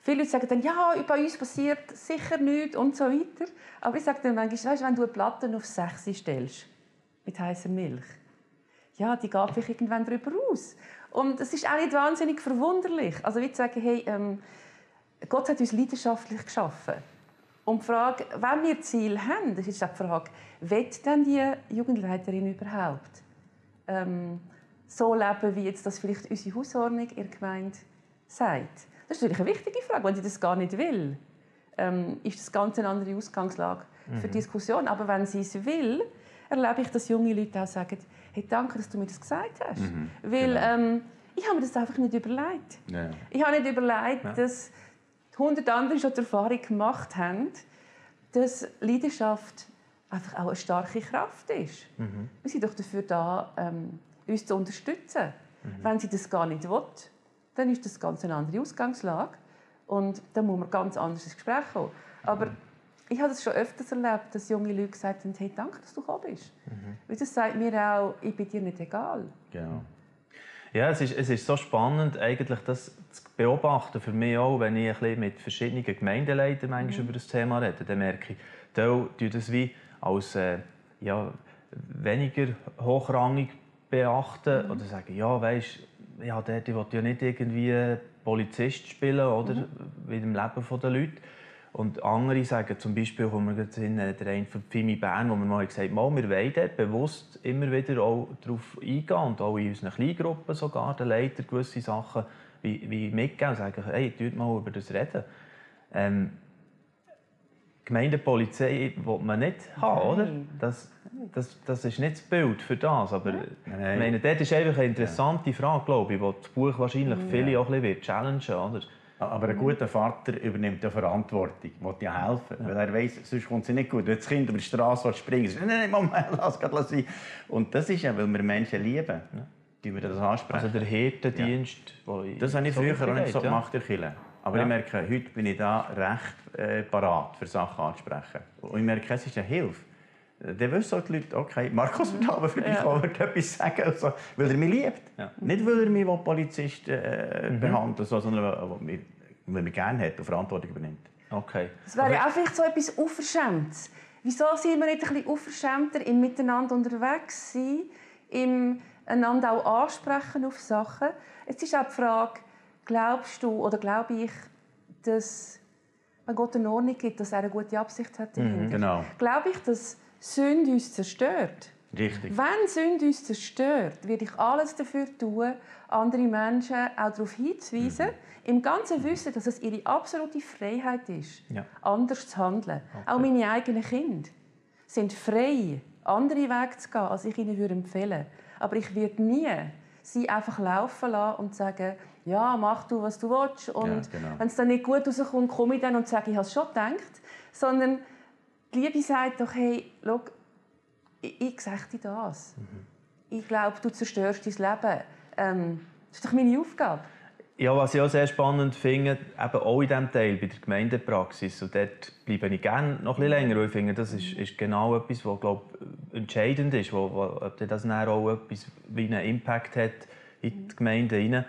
viele Leute sagen dann, ja, bei uns passiert sicher nichts und so weiter. Aber ich sage dann manchmal, weißt, wenn du eine Platte auf 6 stellst, mit heißer Milch, ja, die geht vielleicht irgendwann darüber aus. Und es ist auch nicht wahnsinnig verwunderlich. Also wie zu sagen, hey, ähm, Gott hat uns leidenschaftlich geschaffen. Und die Frage, wenn wir Ziel haben, das ist auch die Frage, wird denn die Jugendleiterin überhaupt ähm, so leben, wie jetzt das vielleicht unsere Hausordnung der Gemeinde sagt? Das ist natürlich eine wichtige Frage. Wenn sie das gar nicht will, ähm, ist das ganz eine andere Ausgangslage für die mhm. Diskussion. Aber wenn sie es will, erlebe ich, dass junge Leute auch sagen, hey, danke, dass du mir das gesagt hast. Mhm, Weil genau. ähm, ich habe mir das einfach nicht überlegt. Ja. Ich habe nicht überlegt, ja. dass 100 andere schon die Erfahrung gemacht haben, dass Leidenschaft einfach auch eine starke Kraft ist. Mhm. Wir sind doch dafür da, ähm, uns zu unterstützen. Mhm. Wenn sie das gar nicht will, dann ist das ganz eine andere Ausgangslage. Und dann muss man ganz anders ins Gespräch kommen. Aber mhm. Ich habe es schon öfters erlebt, dass junge Leute gesagt haben, hey, danke, dass du gekommen bist. Mhm. Weil das sagt mir auch, ich bin dir nicht egal. Genau. Ja, es ist, es ist so spannend, eigentlich das zu beobachten, für mich auch, wenn ich ein bisschen mit verschiedenen Gemeindeleitern manchmal mhm. über das Thema rede, dann merke ich, die das wie als äh, ja, weniger hochrangig beachten mhm. oder sagen, ja, weißt ja, der, die will ja nicht irgendwie Polizist spielen, oder? Mhm. Wie im Leben der Leute. Und andere sagen zum Beispiel, wo wir sind, der eine von Fimi Bern, wo wir mal gesagt haben, wir wollen dort bewusst immer wieder auch darauf eingehen und auch in unseren Kleingruppen sogar, den Leiter gewisse Sachen wie, wie mitgeben und sagen, hey, tut mal über das reden. Ähm, Gemeindepolizei will man nicht haben, oder? Das, das, das ist nicht das Bild für das. Aber Nein. ich meine, das ist einfach eine interessante Frage, glaube ich, die das Buch wahrscheinlich viele auch ein bisschen challengen wird. Aber ein guter Vater übernimmt ja Verantwortung, will ja helfen, ja. weil er weiß, sonst kommt es nicht gut. Wenn das Kind über die Straße springen will, nein, nein, Moment, lass es sein. Und das ist ja, weil wir Menschen lieben, ja. die wir das ansprechen. Also der Hirtendienst, ja. Das habe ich früher auch nicht so gemacht, der Aber ja. ich merke, heute bin ich da recht äh, parat, für Sachen anzusprechen. Und ich merke, es ist eine Hilfe. Dann wissen auch die Leute, okay, Markus wird aber für dich ja. auch etwas sagen, also, weil er mich liebt. Ja. Nicht, weil er mich als Polizist äh, mhm. behandelt, sondern weil er mich gerne hat und Verantwortung übernimmt. Okay. Es wäre auch vielleicht so etwas Unverschämtes. Wieso sind wir nicht ein bisschen unverschämter im Miteinander unterwegs sein, im einander auch ansprechen auf Sachen? Es ist auch die Frage, glaubst du oder glaube ich, dass wenn Gott eine Ordnung gibt, dass er eine gute Absicht hat Mhm, genau. Glaube ich, dass Sünde uns zerstört. Richtig. Wenn Sünde uns zerstört, werde ich alles dafür tun, andere Menschen auch darauf hinzuweisen, mhm. im ganzen Wissen, dass es ihre absolute Freiheit ist, ja. anders zu handeln. Okay. Auch meine eigenen Kinder sind frei, andere Wege zu gehen, als ich ihnen empfehlen würde. Aber ich werde nie sie einfach laufen lassen und sagen, ja, mach du, was du willst. Und ja, genau. wenn es dann nicht gut rauskommt, komme ich dann und sage, ich habe es schon gedacht. Sondern die Liebe sagt doch, hey, schau, ich, ich sage dir das. Mhm. Ich glaube, du zerstörst dein Leben. Ähm, das ist doch meine Aufgabe. Ja, was ich auch sehr spannend finde, eben auch in diesem Teil, bei der Gemeindepraxis, und dort bleibe ich gerne noch ein länger, weil ich finde, das ist, ist genau etwas, was glaub, entscheidend ist, wo, wo, ob das dann auch etwas wie einen Impact hat in die Gemeinde.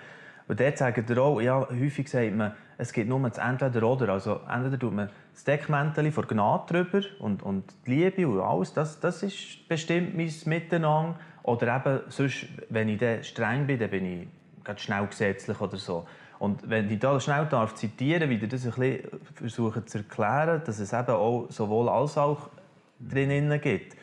Und dort sagen wir auch, ja, häufig sagt man, es gibt nur das Entweder-Oder. Also entweder tut man das Deckmäntel von Gnade drüber und, und die Liebe und alles, das, das ist bestimmt mein Miteinander. Oder eben, sonst, wenn ich dann streng bin, dann bin ich ganz schnell gesetzlich oder so. Und wenn ich da schnell darf zitieren, wie das ein bisschen versuchen zu erklären, dass es eben auch sowohl als auch drinnen gibt.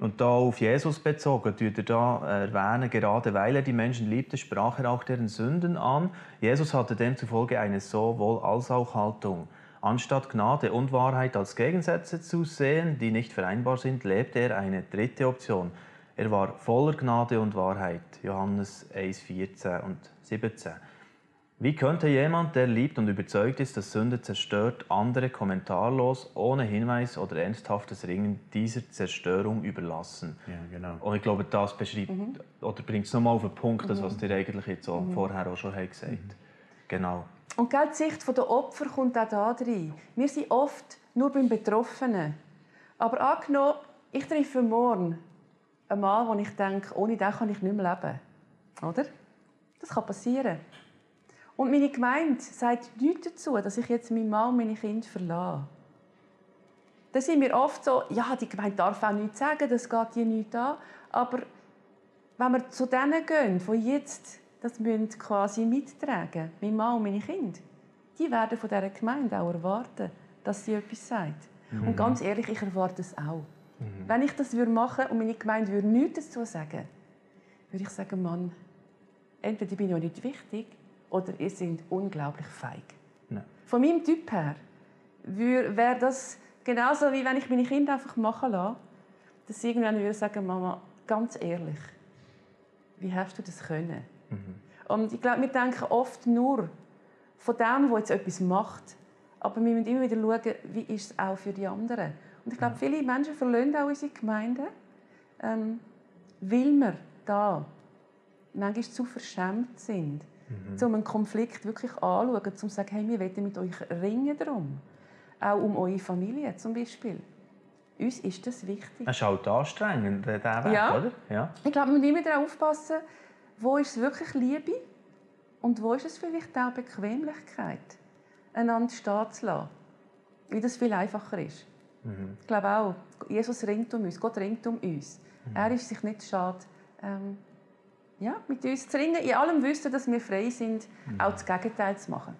Und da auf Jesus bezogen, tut er da erwähnen, gerade weil er die Menschen liebte, sprach er auch deren Sünden an. Jesus hatte demzufolge eine sowohl als auch Haltung. Anstatt Gnade und Wahrheit als Gegensätze zu sehen, die nicht vereinbar sind, lebte er eine dritte Option. Er war voller Gnade und Wahrheit. Johannes 1, 14 und 17. Wie könnte jemand, der liebt und überzeugt ist, dass Sünde zerstört, andere kommentarlos, ohne Hinweis oder ernsthaftes Ringen dieser Zerstörung überlassen? Ja, genau. Und ich glaube, das beschreibt mhm. oder bringt es nochmal auf den Punkt, das, was mhm. dir eigentlich jetzt so mhm. vorher auch schon gesagt mhm. Genau. Und die Sicht der Opfer kommt auch da rein. Wir sind oft nur beim Betroffenen. Aber angenommen, ich treffe morgen einen Mann, wo ich denke, ohne den kann ich nicht mehr leben. Oder? Das kann passieren. Und meine Gemeinde sagt nichts dazu, dass ich jetzt meinen Mann und meine Kinder verlasse. Da sind wir oft so, ja, die Gemeinde darf auch nichts sagen, das geht dir nichts an. Aber wenn wir zu denen gehen, von jetzt, das müssen quasi mittragen, mein Mann und meine Kinder, die werden von dieser Gemeinde auch erwarten, dass sie etwas sagt. Mhm. Und ganz ehrlich, ich erwarte es auch. Mhm. Wenn ich das machen würde und meine Gemeinde würde nichts dazu sagen, würde ich sagen, Mann, entweder bin ich auch nicht wichtig oder ihr seid unglaublich feig. Nein. Von meinem Typ her wäre das genauso, wie wenn ich meine Kinder einfach machen lasse, dass sie irgendwann würde sagen, Mama, ganz ehrlich, wie hast du das können? Mhm. Und ich glaube, wir denken oft nur von dem, der jetzt etwas macht, aber wir müssen immer wieder schauen, wie ist es auch für die anderen. Und ich glaube, viele Menschen verlassen auch unsere Gemeinden, ähm, weil wir da manchmal zu verschämt sind mhm. um einen Konflikt wirklich anzuschauen, um zu sagen, hey, wir wollen mit euch ringen darum. Auch um eure Familie zum Beispiel. Uns ist das wichtig. Es ist halt anstrengend, der Weg, ja. oder? Ja. Ich glaube, wir müssen immer darauf aufpassen, wo ist es wirklich Liebe und wo ist es vielleicht auch Bequemlichkeit, einander stehen zu lassen. Wie das viel einfacher ist. Mhm. Ich glaube auch, Jesus ringt um uns, Gott ringt um uns. Mhm. Er ist sich nicht schade, ähm, ja, mit uns zu ringen, in allem wissen, dass wir frei sind, Mhm. auch das Gegenteil zu machen.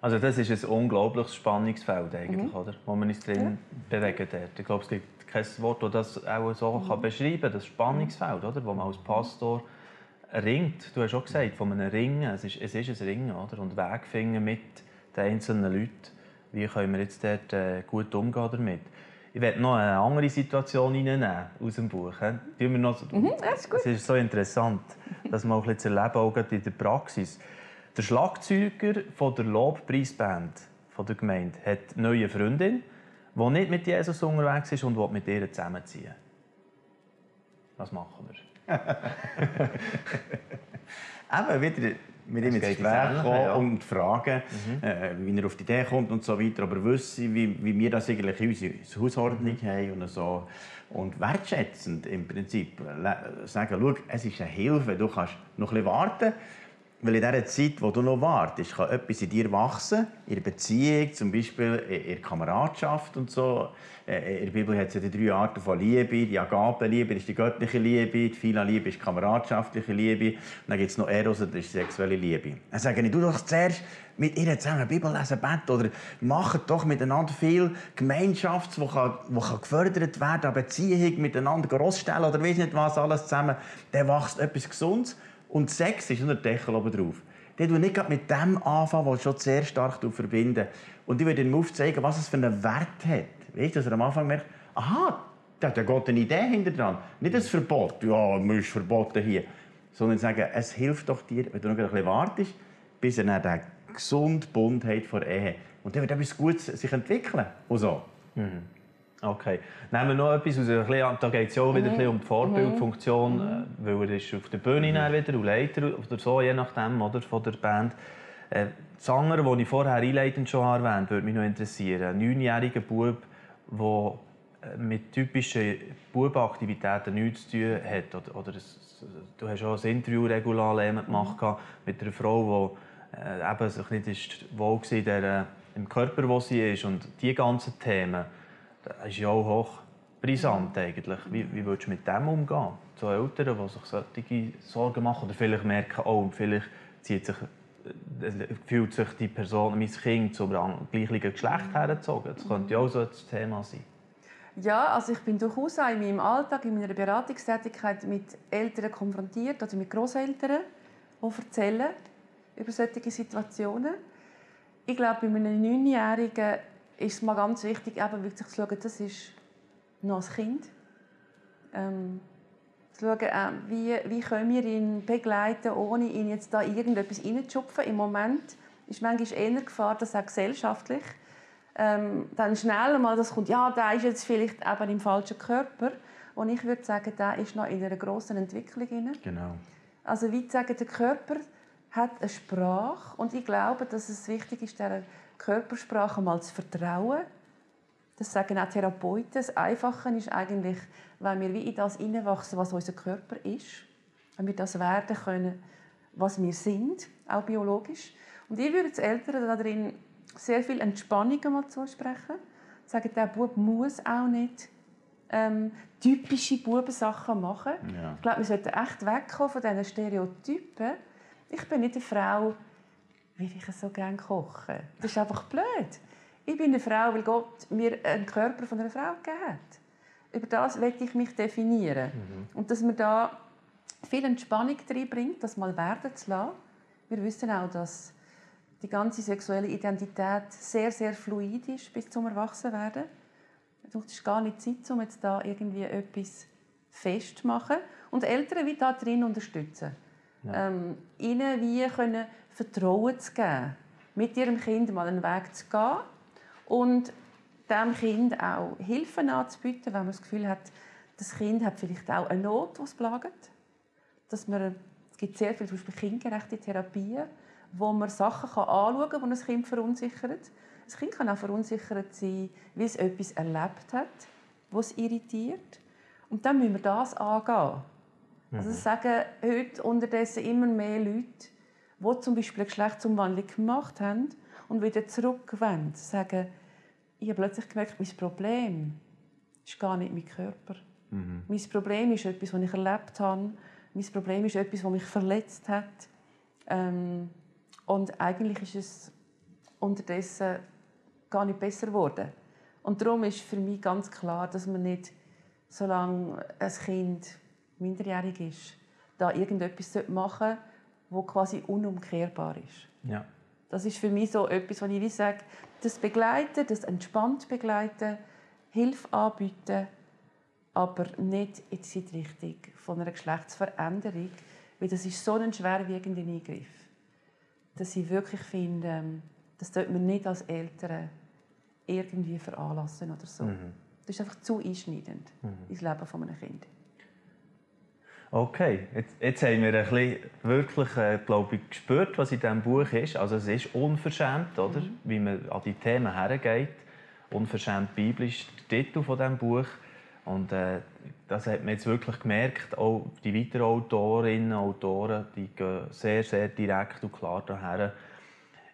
Also das ist ein unglaubliches Spannungsfeld eigentlich, oder? Wo man uns drin bewegen dort. Ich glaube, es gibt kein Wort, das das auch so kann beschreiben kann, das Spannungsfeld, oder? Wo man als Pastor ringt. Du hast auch gesagt, von einem Ringen. Es ist, es ist ein Ringen, oder? Und Weg finden mit den einzelnen Leuten. Wie können wir jetzt dort äh, gut umgehen damit? Ich werde noch eine andere Situation reinnehmen aus dem Buch. Tun wir noch, das ist gut. Es ist so interessant, das mal ein bisschen zu erleben, auch in der Praxis. Der Schlagzeuger von der Lobpreisband von der Gemeinde hat eine neue Freundin, die nicht mit Jesus unterwegs ist und will mit ihr zusammenziehen. Was machen wir? Eben wieder mit ihm ins Gespräch kommen ja. und fragen, äh, wie er auf die Idee kommt und so weiter. Aber wissen, wie, wie wir das eigentlich in unserer Hausordnung haben und so. Und wertschätzend im Prinzip le- sagen, schau, es ist eine Hilfe, du kannst noch ein bisschen warten. Weil in dieser Zeit, wo du noch wartest, kann etwas in dir wachsen, in der Beziehung, zum Beispiel in der Kameradschaft und so. Äh, In der Bibel hat es ja die drei Arten von Liebe. Die Agape-Liebe ist die göttliche Liebe, die Phila-Liebe ist die kameradschaftliche Liebe und dann gibt es noch Eros, das ist die sexuelle Liebe. Dann sage ich, du doch zuerst mit ihr zusammen Bibel lesen, beten oder macht doch miteinander viel Gemeinschaft, die kann, kann gefördert werden, eine Beziehung miteinander großstellen oder weiss nicht was alles zusammen. Dann wächst etwas Gesundes und Sex ist nur der Deckel oben drauf. Der du nicht mit dem anfangen, was schon sehr stark verbinden. Und ich würde ihm aufzeigen, was es für einen Wert hat. Weißt du, dass er am Anfang merkt, aha, da hat eine Idee hinter dran. Nicht ein Verbot, ja, man ist verboten hier. Sondern sagen, es hilft doch dir, wenn du noch ein bisschen wartest, bis er dann den gesunden Bund hat vor Ehe. Und dann wird etwas Gutes sich entwickeln. Und so. Okay. Nehmen wir noch etwas aus. Da geht es ja auch wieder bisschen um die Vorbildfunktion, äh, weil er ist auf der Bühne dann wieder und Leiter oder so, je nachdem, oder, von der Band. Äh, das andere, das ich vorher einleitend schon erwähnt würde mich noch interessieren. Ein neunjähriger Bub, der mit typischen Bubenaktivitäten nichts zu tun hat. Oder, oder es, du hast auch ein Interview regular gemacht mit einer Frau, die äh, eben sich nicht ist wohl war der, im Körper, wo sie ist. Und die ganzen Themen, das ist ja auch hoch brisant eigentlich. Wie, wie würdest du mit dem umgehen? So Eltern, die sich solche Sorgen machen oder vielleicht merken, oh, vielleicht zieht sich, äh, fühlt sich die Person, mein Kind zum gleichen Geschlecht hergezogen. Das könnte ja auch so ein Thema sein. Ja, also ich bin durchaus auch in meinem Alltag, in meiner Beratungstätigkeit mit Eltern konfrontiert oder mit Großeltern, die erzählen über solche Situationen. Ich glaube, bei einem Neunjährigen ist es mal ganz wichtig, eben wirklich zu schauen, das ist noch ein Kind. Ähm, zu schauen, äh, wie, wie können wir ihn begleiten, ohne ihn jetzt da irgendetwas reinzuschupfen. Im Moment ist manchmal eher Gefahr, dass auch gesellschaftlich ähm, dann schnell mal das kommt, ja, der ist jetzt vielleicht eben im falschen Körper. Und ich würde sagen, der ist noch in einer grossen Entwicklung. Drin. Genau. Also wie zu sagen, der Körper hat eine Sprache und ich glaube, dass es wichtig ist, dieser Körpersprache mal zu vertrauen. Das sagen auch Therapeuten. Das Einfache ist eigentlich, wenn wir wie in das hineinwachsen, was unser Körper ist, wenn wir das werden können, was wir sind, auch biologisch. Und ich würde den Eltern da drin sehr viel Entspannung mal zusprechen. Sagen, der Bub muss auch nicht ähm, typische Bubensachen machen. Ja. Ich glaube, wir sollten echt wegkommen von diesen Stereotypen. Ich bin nicht eine Frau, wie ich so gerne koche. Das ist einfach blöd. Ich bin eine Frau, weil Gott mir einen Körper von einer Frau gegeben hat. Über das möchte ich mich definieren. Und dass man da viel Entspannung reinbringt, das mal werden zu lassen. Wir wissen auch, dass die ganze sexuelle Identität sehr, sehr fluid ist bis zum Erwachsenwerden. Es ist gar nicht Zeit, um jetzt da irgendwie etwas festzumachen. Und Eltern wie da drin unterstützen. Ähm, ihnen wie können Vertrauen zu geben, mit ihrem Kind mal einen Weg zu gehen und dem Kind auch Hilfe anzubieten, wenn man das Gefühl hat, das Kind hat vielleicht auch eine Not, die es plagt. Dass man, es gibt sehr viele zum Beispiel kindgerechte Therapien, wo man Sachen kann anschauen kann, die ein Kind verunsichert. Das Kind kann auch verunsichert sein, weil es etwas erlebt hat, was es irritiert. Und dann müssen wir das angehen. Also das sagen heute unterdessen immer mehr Leute, die zum Beispiel eine Geschlechtsumwandlung gemacht haben und wieder zurückwenden. Sagen, ich habe plötzlich gemerkt, mein Problem ist gar nicht mein Körper. Mein Problem ist etwas, was ich erlebt habe, mein Problem ist etwas, das mich verletzt hat. Ähm, und eigentlich ist es unterdessen gar nicht besser geworden. Und darum ist für mich ganz klar, dass man nicht, solange ein Kind minderjährig ist, da irgendetwas machen sollte, das quasi unumkehrbar ist. Ja. Das ist für mich so etwas, was ich sage, das Begleiten, das entspannt begleiten, Hilfe anbieten, aber nicht in die Richtung von einer Geschlechtsveränderung, weil das ist so ein schwerwiegender Eingriff, dass ich wirklich finde, ähm, das sollte man nicht als Eltern irgendwie veranlassen oder so. Mhm. Das ist einfach zu einschneidend mhm. ins Leben von einem Kind. Okay, jetzt, jetzt haben wir ein bisschen wirklich, äh, glaube ich, gespürt, was in diesem Buch ist. Also es ist unverschämt, oder? Mhm. wie man an die Themen hergeht. Unverschämt biblisch der Titel von diesem Buch. Und äh, das hat man jetzt wirklich gemerkt. Auch die weiteren Autorinnen und Autoren die gehen sehr, sehr direkt und klar daher.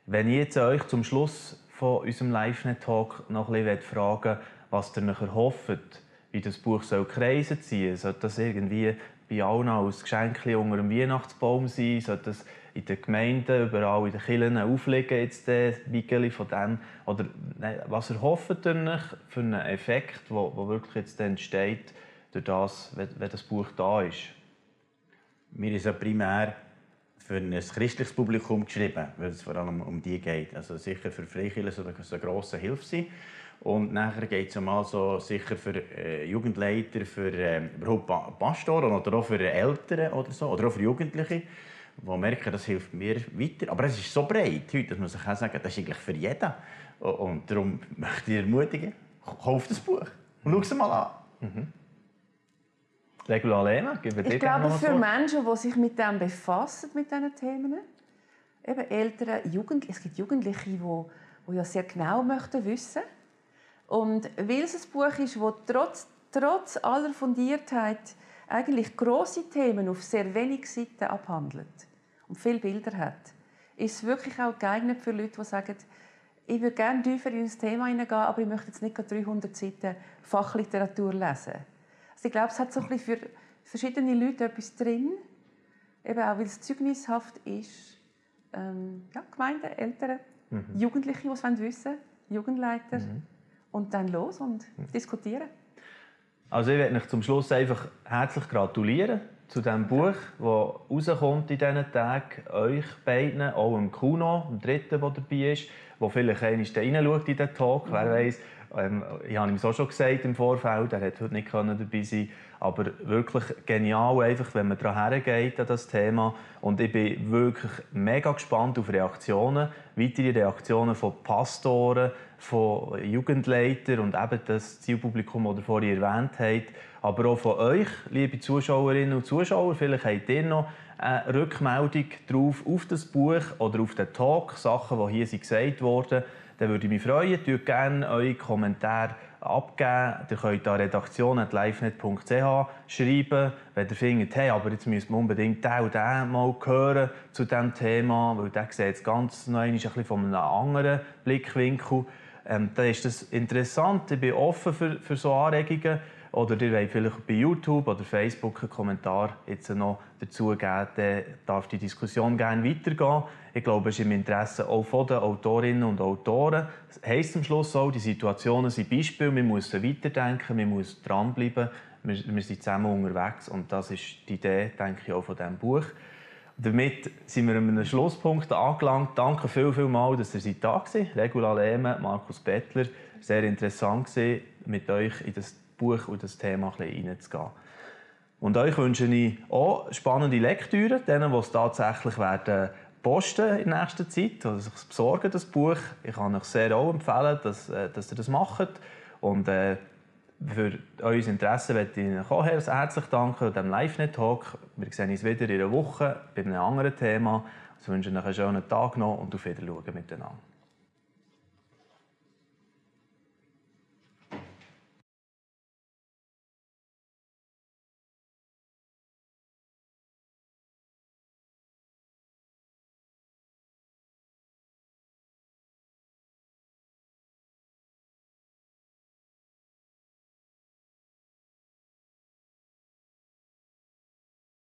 Wenn ich jetzt euch zum Schluss von unserem Live-Net-Talk noch ein bisschen fragen was ihr nachher hofft, wie das Buch soll kreisen ziehen soll, das irgendwie bei allen als Geschenk unter dem Weihnachtsbaum sein? Sollte das in den Gemeinden, überall in den Kirchen auflegen, jetzt der Wiegeli von dem? Oder was erhofft ihr für einen Effekt, der wirklich jetzt entsteht, durch das, wenn, wenn das Buch da ist? Mir ist ja primär für ein christliches Publikum geschrieben, weil es vor allem um die geht. Also sicher für Freikirchen soll das eine grosse Hilfe sein. Und nachher geht es mal so sicher für äh, Jugendleiter, für äh, überhaupt Pastoren oder auch für Eltern oder so, oder auch für Jugendliche, die merken, das hilft mir weiter. Aber es ist so breit heute, dass man sich auch sagen das ist eigentlich für jeden. Und darum möchte ich ermutigen, kauf das Buch und schau es mal an. Mhm. Regula Lehmann, Ich glaube, für Menschen, die sich mit dem befassen, mit diesen Themen, eben Eltern, Jugend, es gibt Jugendliche, die, die ja sehr genau möchten wissen und weil es ein Buch ist, das trotz, trotz aller Fundiertheit eigentlich große Themen auf sehr wenig Seiten abhandelt und viele Bilder hat, ist es wirklich auch geeignet für Leute, die sagen, ich würde gerne tiefer in das Thema hineingehen, aber ich möchte jetzt nicht 300 Seiten Fachliteratur lesen. Also ich glaube, es hat so ein bisschen für verschiedene Leute etwas drin, eben auch weil es zeugnishaft ist. Ähm, ja, Gemeinden, Eltern, mhm. Jugendliche, die es wissen wollen, Jugendleiter. Mhm und dann los und diskutieren. Also ich möchte euch zum Schluss einfach herzlich gratulieren zu diesem Buch, das rauskommt in diesen Tagen. Euch beiden, auch im Kuno, dem dritten, der dabei ist, der vielleicht einmal reinschaut in den Talk, mhm. wer weiß. Ähm, ich habe ihm so schon gesagt im Vorfeld, er hat heute nicht dabei sein aber wirklich genial, einfach, wenn man daran hergeht an das Thema. Und ich bin wirklich mega gespannt auf Reaktionen, weitere Reaktionen von Pastoren, von Jugendleitern und eben das Zielpublikum, das ihr vorhin erwähnt habt, aber auch von euch, liebe Zuschauerinnen und Zuschauer. Vielleicht habt ihr noch eine Rückmeldung drauf auf das Buch oder auf den Talk, Sachen, die hier gesagt wurden. Dann würde ich mich freuen. Tut gerne eure Kommentare abgeben. Ihr könnt an redaktion.livenet.ch schreiben, wenn ihr findet, hey, aber jetzt müssen wir unbedingt den und den mal hören zu diesem Thema, weil der sieht es ganz noch ein bisschen von einem anderen Blickwinkel. Ähm, dann ist das interessant. Ich bin offen für, für so Anregungen. Oder ihr wollt vielleicht bei YouTube oder Facebook einen Kommentar jetzt noch dazu dann darf die Diskussion gerne weitergehen. Ich glaube, es ist im Interesse auch von den Autorinnen und Autoren. Das heisst am Schluss auch, die Situationen sind Beispiele, wir müssen weiterdenken, wir müssen dranbleiben, wir, wir sind zusammen unterwegs und das ist die Idee, denke ich, auch von diesem Buch. Damit sind wir an einem Schlusspunkt angelangt. Danke viel, viel mal, dass ihr da seid. Regula Lehme, Markus Bettler. Sehr interessant war, mit euch in das Buch und das Thema ein bisschen reinzugehen. Und euch wünsche ich auch spannende Lektüre, denen, die es tatsächlich werden posten in nächster Zeit oder sich besorgen, das Buch. Ich kann euch sehr auch empfehlen, dass, äh, dass ihr das macht. Und äh, für euer Interesse möchte ich Ihnen auch herzlich danken an diesem Live-Net-Talk. Wir sehen uns wieder in einer Woche bei einem anderen Thema. Ich wünsche euch einen schönen Tag noch und auf Wiedersehen miteinander.